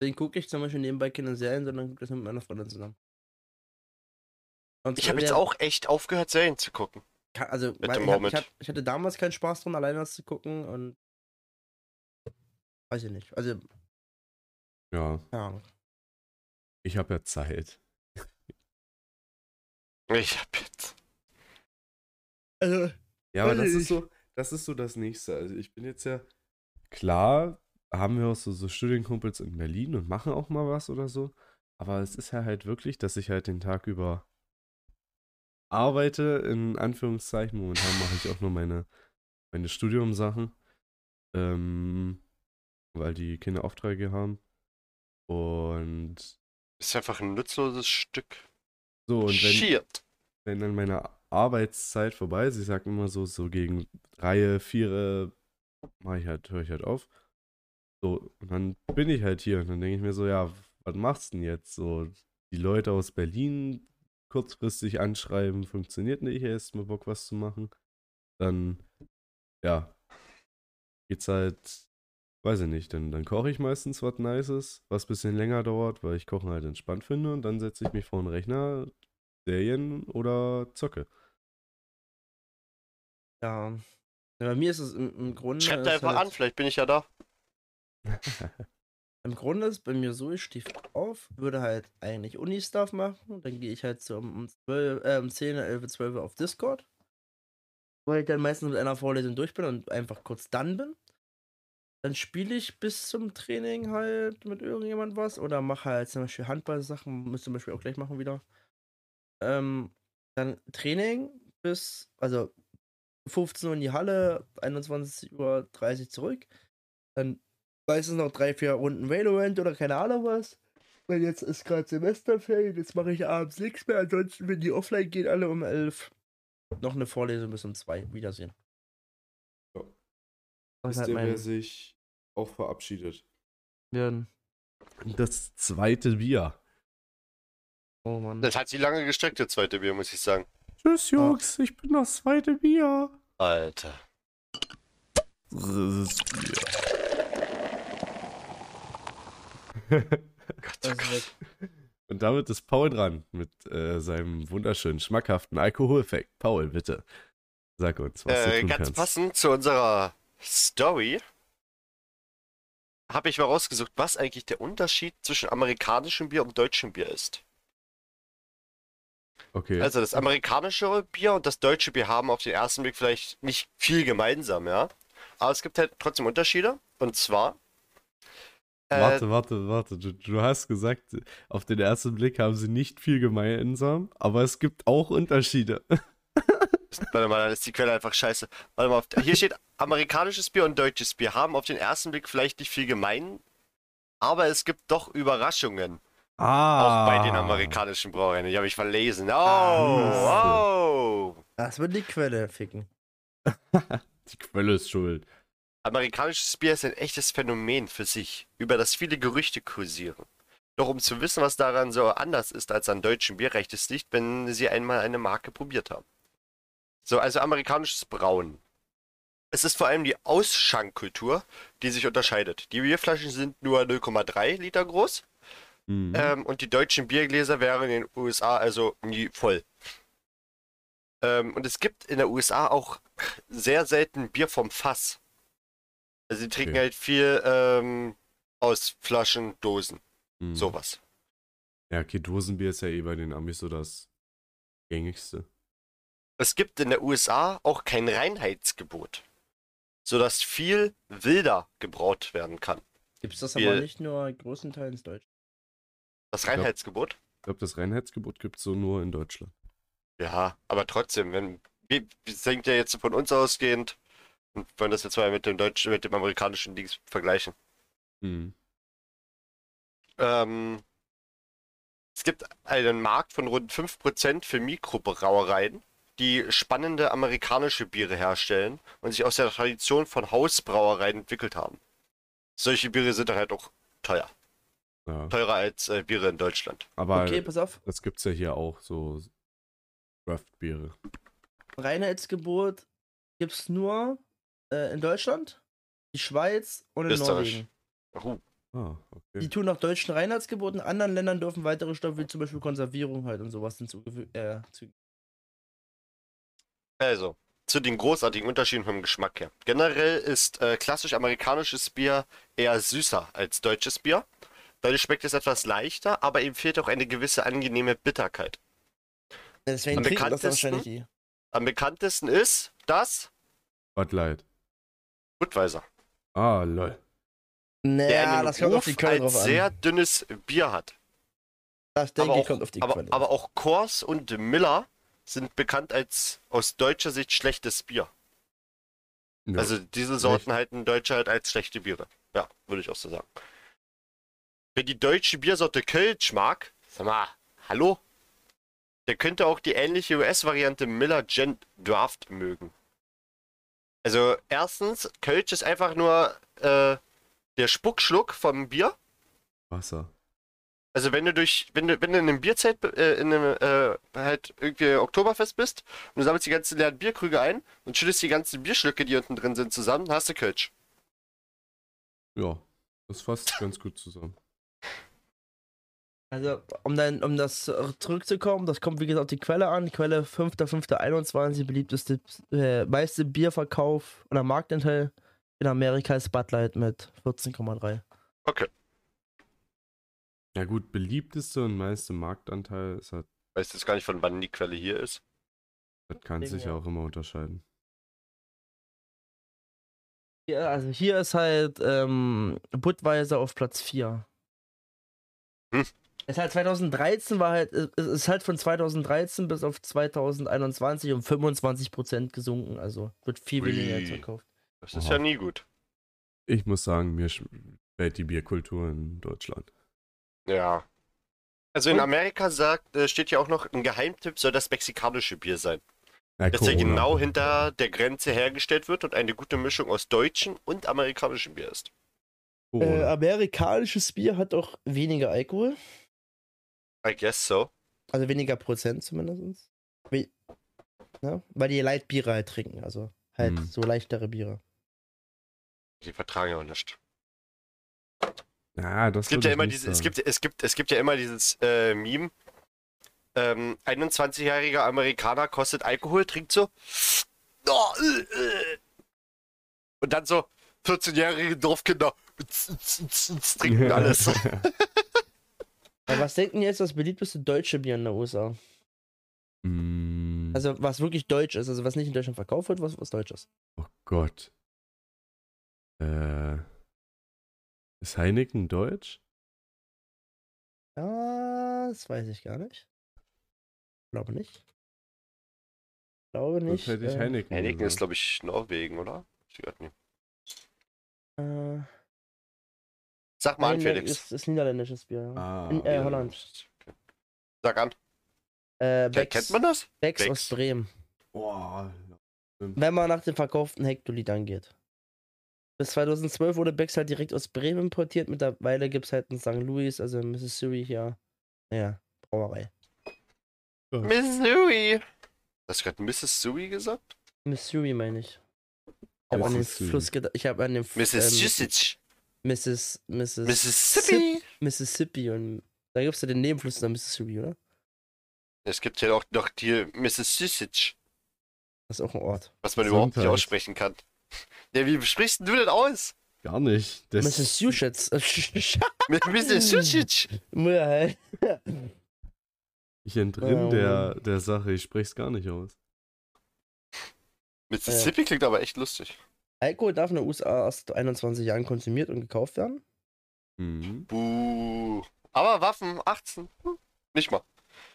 Deswegen gucke ich zum Beispiel nebenbei keine Serien, sondern gucke das mit meiner Freundin zusammen. Und Ich habe ja, jetzt auch echt aufgehört, Serien zu gucken. Also, weil ich, hab, ich, hab, ich hatte damals keinen Spaß dran, alleine das zu gucken und. Weiß ich nicht. Also, Ja, ja. ich habe ja Zeit. *laughs* Ich hab jetzt. Also, Ja, aber das ist so, das ist so das nächste. Also ich bin jetzt ja, klar, haben wir auch so, so Studienkumpels in Berlin und machen auch mal was oder so. Aber es ist ja halt wirklich, dass ich halt den Tag über arbeite, in Anführungszeichen. Momentan mache ich auch nur meine, meine Studiumsachen, ähm, weil die Kinder Aufträge haben. Und Ist einfach ein nutzloses Stück. so, und wenn, Shit. wenn dann meine Arbeitszeit vorbei ist, ich sag immer so, so gegen Reihe, Viere, mach ich halt, höre ich halt auf. So, und dann bin ich halt hier und dann denke ich mir so, ja, was machst du denn jetzt? So, die Leute aus Berlin kurzfristig anschreiben, funktioniert nicht, erst mal Bock was zu machen. Dann, ja, geht's halt, weiß ich nicht, dann, dann koche ich meistens was Nices, was ein bisschen länger dauert, weil ich Kochen halt entspannt finde und dann setze ich mich vor den Rechner, Serien oder zocke. ja. Ja, Bei mir ist es im, im Grunde. Schreibt ist einfach halt, an, vielleicht bin ich ja da. *laughs* Im Grunde ist bei mir so, ich stehe auf, würde halt eigentlich Uni-Stuff machen. Dann gehe ich halt so um, um, 12, äh, um 10, 11, 12 auf Discord. Wo ich dann meistens mit einer Vorlesung durch bin und einfach kurz dann bin. dann spiele ich bis zum Training halt mit irgendjemand was oder mache halt zum Beispiel Handballsachen, müsste zum Beispiel auch gleich machen wieder. Ähm, dann Training bis, also 15 Uhr in die Halle, 21.30 Uhr zurück. Dann meistens noch drei, vier Runden Valorant oder keine Ahnung was. Weil jetzt ist gerade Semesterferien, jetzt mache ich abends nichts mehr. Ansonsten, wenn die offline gehen, alle um 11. Noch eine Vorlesung bis um 2. Wiedersehen. Ja. Das ist Wisst halt ihr, wer mein sich auch verabschiedet? Hirn. Das zweite Bier. Oh Mann. Das hat die lange gestreckte zweite Bier, muss ich sagen. Tschüss, Jungs, ich bin das zweite Bier. Alter. Das Bier. Gott, oh weg. Und damit ist Paul dran mit äh, seinem wunderschönen, schmackhaften Alkoholeffekt. Paul, bitte. Sag uns, was du Äh, tun ganz kannst. passend zu unserer Story habe ich mal rausgesucht, was eigentlich der Unterschied zwischen amerikanischem Bier und deutschem Bier ist. Okay. Also das amerikanische Bier und das deutsche Bier haben auf den ersten Blick vielleicht nicht viel gemeinsam, ja. Aber es gibt halt trotzdem Unterschiede. Und zwar. Äh, warte, warte, warte. Du, du hast gesagt, auf den ersten Blick haben sie nicht viel gemeinsam, aber es gibt auch Unterschiede. *laughs* Warte mal, dann ist die Quelle einfach scheiße. Warte mal, hier steht amerikanisches Bier und deutsches Bier haben auf den ersten Blick vielleicht nicht viel gemein, aber es gibt doch Überraschungen. Ah. Auch bei den amerikanischen Brauereien. Die habe ich verlesen. Oh, Ah. oh. Das wird die Quelle ficken. *laughs* Die Quelle ist schuld. Amerikanisches Bier ist ein echtes Phänomen für sich, über das viele Gerüchte kursieren. Doch um zu wissen, was daran so anders ist als an deutschem Bier, reicht es nicht, wenn Sie einmal eine Marke probiert haben. So, also amerikanisches Brauen. Es ist vor allem die Ausschankkultur, die sich unterscheidet. Die Bierflaschen sind nur 0,3 Liter groß Mhm. ähm, und die deutschen Biergläser wären in den USA also nie voll. Ähm, und es gibt in der USA auch sehr selten Bier vom Fass. Also die trinken Okay. halt viel ähm, aus Flaschen, Dosen, Mhm. sowas. Ja, okay, Dosenbier ist ja eh bei den Amis so das gängigste. Es gibt in der USA auch kein Reinheitsgebot, sodass viel wilder gebraut werden kann. Gibt es das Wir- aber nicht nur größtenteils Deutsch? Das glaub- Reinheitsgebot? Ich glaube, das Reinheitsgebot gibt es so nur in Deutschland. Ja, aber trotzdem, wenn wir, wir sind ja jetzt von uns ausgehend und wollen das jetzt mal mit dem deutschen, mit dem amerikanischen Dings vergleichen. Mhm. Ähm, es gibt einen Markt von rund 5% für Mikrobrauereien, die spannende amerikanische Biere herstellen und sich aus der Tradition von Hausbrauereien entwickelt haben. Solche Biere sind dann halt auch teuer. Ja. Teurer als äh, Biere in Deutschland. Aber Okay, pass auf. das gibt's ja hier auch, so Craft-Biere. Reinheitsgebot gibt es nur äh, in Deutschland, die Schweiz und in Österreich. Norwegen. Uh, Ah, okay. Die tun nach deutschen Reinheitsgeboten. In anderen Ländern dürfen weitere Stoffe wie zum Beispiel Konservierung halt und sowas hinzugefügt. Äh, Also, zu den großartigen Unterschieden vom Geschmack her. Generell ist äh, klassisch amerikanisches Bier eher süßer als deutsches Bier. Dadurch schmeckt es etwas leichter, aber ihm fehlt auch eine gewisse angenehme Bitterkeit. Deswegen Am trinken das bekanntesten? wahrscheinlich die. Am bekanntesten ist das Bud Light. Budweiser, Ah, lol. der Naja, das kommt auf Ruf die Quelle als drauf sehr an. dünnes Bier hat. Das denke aber ich, auch, kommt auf die aber, Quelle. aber auch Kors und Miller sind bekannt als aus deutscher Sicht schlechtes Bier. Ja. Also diese Sorten halten Deutsche halt als schlechte Biere. Ja, würde ich auch so sagen. Wer die deutsche Biersorte Kölsch mag, sag mal, hallo? Der könnte auch die ähnliche US-Variante Miller Gent Draft mögen. Also erstens, Kölsch ist einfach nur äh, der Spuckschluck vom Bier. Wasser. Also wenn du durch, wenn du, wenn du in einem Bierzelt, äh, in einem, äh, halt irgendwie Oktoberfest bist und du sammelst die ganzen leeren Bierkrüge ein und schüttest die ganzen Bierschlücke, die unten drin sind, zusammen, dann hast du Kölsch. Ja, das fasst ganz gut zusammen. Also, um, dann, um das zurückzukommen, das kommt wie gesagt auf die Quelle an. Quelle 5.5.21, beliebteste, äh, meiste Bierverkauf oder Marktanteil in Amerika ist Bud Light mit 14,3. Okay. Ja gut, beliebteste und meiste Marktanteil ist halt, Weißt jetzt gar nicht, von wann die Quelle hier ist. das kann sich ja Ja. auch immer unterscheiden. Ja, also hier ist halt ähm, Budweiser auf Platz 4. Hm. Es halt 2013 war halt, es ist halt von 2013 bis auf 2021 um 25% gesunken. Also wird viel weniger Ui. jetzt verkauft. Das ist Aha. ja nie gut. Ich muss sagen, mir gefällt die Bierkultur in Deutschland. Ja. Also in Amerika sagt, äh, steht ja auch noch, ein Geheimtipp soll das mexikanische Bier sein. Ja, Das ja Corona. genau hinter der Grenze hergestellt wird und eine gute Mischung aus deutschem und amerikanischem Bier ist. Äh, amerikanisches Bier hat auch weniger Alkohol. I guess so. Also weniger Prozent zumindest. Wie, ne? Weil die Leitbiere halt trinken. Also halt Hm. so leichtere Biere. Die vertragen ja auch nicht. ja, das Es gibt ja immer nicht diese, es gibt, es gibt, es gibt ja immer dieses äh, Meme. Ähm, 21-jähriger Amerikaner kostet Alkohol, trinkt so. Oh, äh, äh. Und dann so 14-jährige Dorfkinder trinken *laughs* alles. *laughs* Aber was denken jetzt das beliebteste deutsche Bier in der USA? Mm, Also was wirklich deutsch ist, also was nicht in Deutschland verkauft wird, was, was deutsch ist. oh Gott. Äh, ist Heineken deutsch? Das weiß ich gar nicht. Glaube nicht. Glaube nicht. hätte ich äh, Heineken. Heineken ist, glaube ich, Norwegen, oder? Ich weiß nicht. äh, Sag mal an, Felix. Ist, ist niederländisches Bier. ja. Ah, in äh, Ja, Holland. okay. Sag an. Äh, Becks, Kennt man das? Becks Becks? aus Bremen. Boah. Wenn man nach den verkauften Hektolitern geht. Bis 2012 wurde Becks halt direkt aus Bremen importiert. Mittlerweile gibt es halt in St. Louis, also in Missouri hier. Naja, Brauerei. Missouri. Hast du gerade Mrs. Sui gesagt? Missouri meine ich. Ich habe an den Missouri. Fluss gedacht. Ich habe an den F- ähm, Massachusetts. Mrs. Mrs. Mississippi. Mississippi und da gibt es ja den Nebenfluss der Mississippi, oder? Es gibt ja auch noch die Mississippi, Das ist auch ein Ort. was man überhaupt nicht aussprechen kann. *laughs* Ja, wie sprichst du denn aus? Gar nicht. Das, Massachusetts. *laughs* Ja, halt. ich entrinn Oh, der, der Sache. Ich spreche es gar nicht aus. Mississippi klingt aber echt lustig. Alkohol darf in den USA erst 21 Jahren konsumiert und gekauft werden. Mhm. Buh. Aber Waffen, 18. Hm, nicht mal.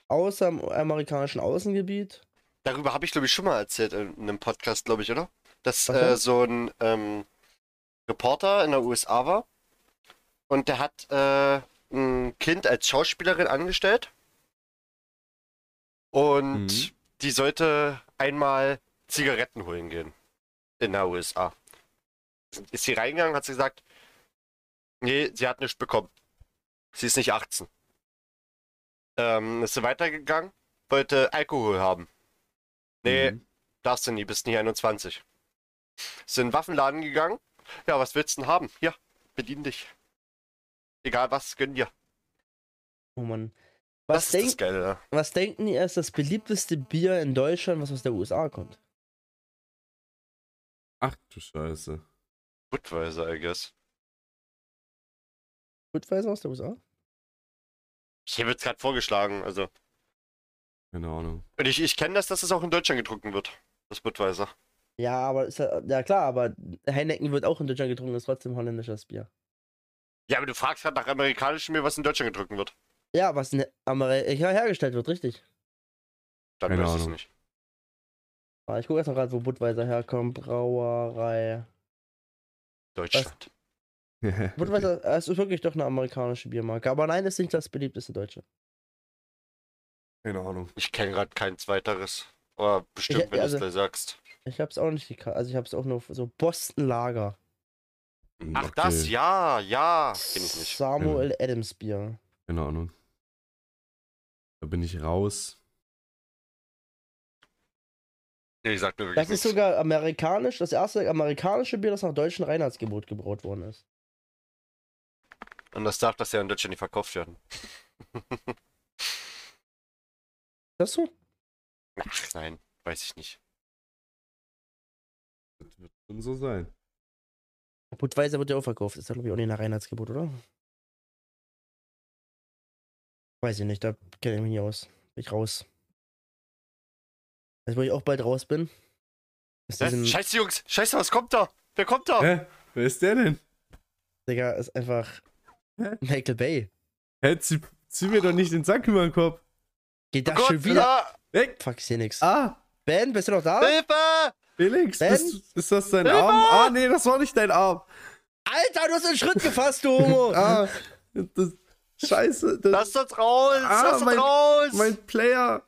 Außer im amerikanischen Außengebiet. Darüber habe ich, glaube ich, schon mal erzählt in einem Podcast, glaube ich, oder? Dass äh, so ein ähm, Reporter in der USA war und der hat äh, ein Kind als Schauspielerin angestellt und Mhm. die sollte einmal Zigaretten holen gehen in der USA. Ist sie reingegangen, hat sie gesagt, nee, sie hat nichts bekommen. Sie ist nicht 18. Ähm, ist sie weitergegangen, wollte Alkohol haben. Nee, Mhm. darfst du nie, bist nicht 21. Ist in den Waffenladen gegangen. Ja, was willst du denn haben? Hier, bedien dich. Egal was, gönn dir. Oh Mann. Was, ist denk, das Geile. da. was denken die ist das beliebteste Bier in Deutschland, was aus der USA kommt? Ach du Scheiße. Budweiser, I guess. Budweiser aus der USA? Ich habe jetzt gerade vorgeschlagen, also. Keine Ahnung. Und ich, ich kenne das, dass es auch in Deutschland getrunken wird. Das Budweiser. Ja, aber ist ja, ja klar, aber Heineken wird auch in Deutschland getrunken, ist trotzdem holländisches Bier. Ja, aber du fragst gerade nach amerikanischem Bier, was in Deutschland getrunken wird. Ja, was in Amerika hergestellt wird, richtig. Dann Keine weiß ich es Ahnung. nicht. Ah, Ich gucke erst mal gerade, wo Budweiser herkommt. Brauerei. Deutschland. *laughs* Budweiser, äh, es ist wirklich doch eine amerikanische Biermarke. Aber nein, ist nicht das beliebteste Deutsche. Keine Ahnung. Ich kenne gerade kein zweiteres. Aber bestimmt, Ich- wenn du also- es gleich sagst. Ich hab's auch nicht gekannt. Also ich hab's auch nur so Boston Lager. Ach, Okay, das, ja, ja. Kenn ich nicht. Samuel Adams Bier. Keine Ahnung. Da bin ich raus. Nee, sagt mir wirklich Das ist nichts. sogar amerikanisch, das erste amerikanische Bier, das nach deutschem Reinheitsgebot gebraut worden ist. Und das darf das ja in Deutschland nicht verkauft werden. Ist das so? Ach, nein, weiß ich nicht. Das wird schon so sein. Budweiser wird ja auch verkauft. Ist ja, glaube ich, auch nicht nach Reinheitsgebot, oder? Weiß ich nicht, da kenne ich mich nicht aus. Bin ich raus. Also, wo ich auch bald raus bin. Diesen, Scheiße, Jungs, scheiße, was kommt da? Wer kommt da? Hä? Wer ist der denn? Digga, ist einfach Hä? Michael Bay. Hä, zieh, zieh mir doch nicht den Sack über den Kopf. Geht Oh das Gott, schon wieder? ja, Weg! Fuck, ich seh nix. Ah, Ben, bist du noch da? Hilfe! Felix, Ben? bist, ist das dein Hilfe! Arm? Ah, nee, das war nicht dein Arm. Alter, du hast einen Schritt gefasst, du Homo! *laughs* Ah, das, scheiße. Das, Lass uns raus! Ah, Lass uns mein- raus! mein Player.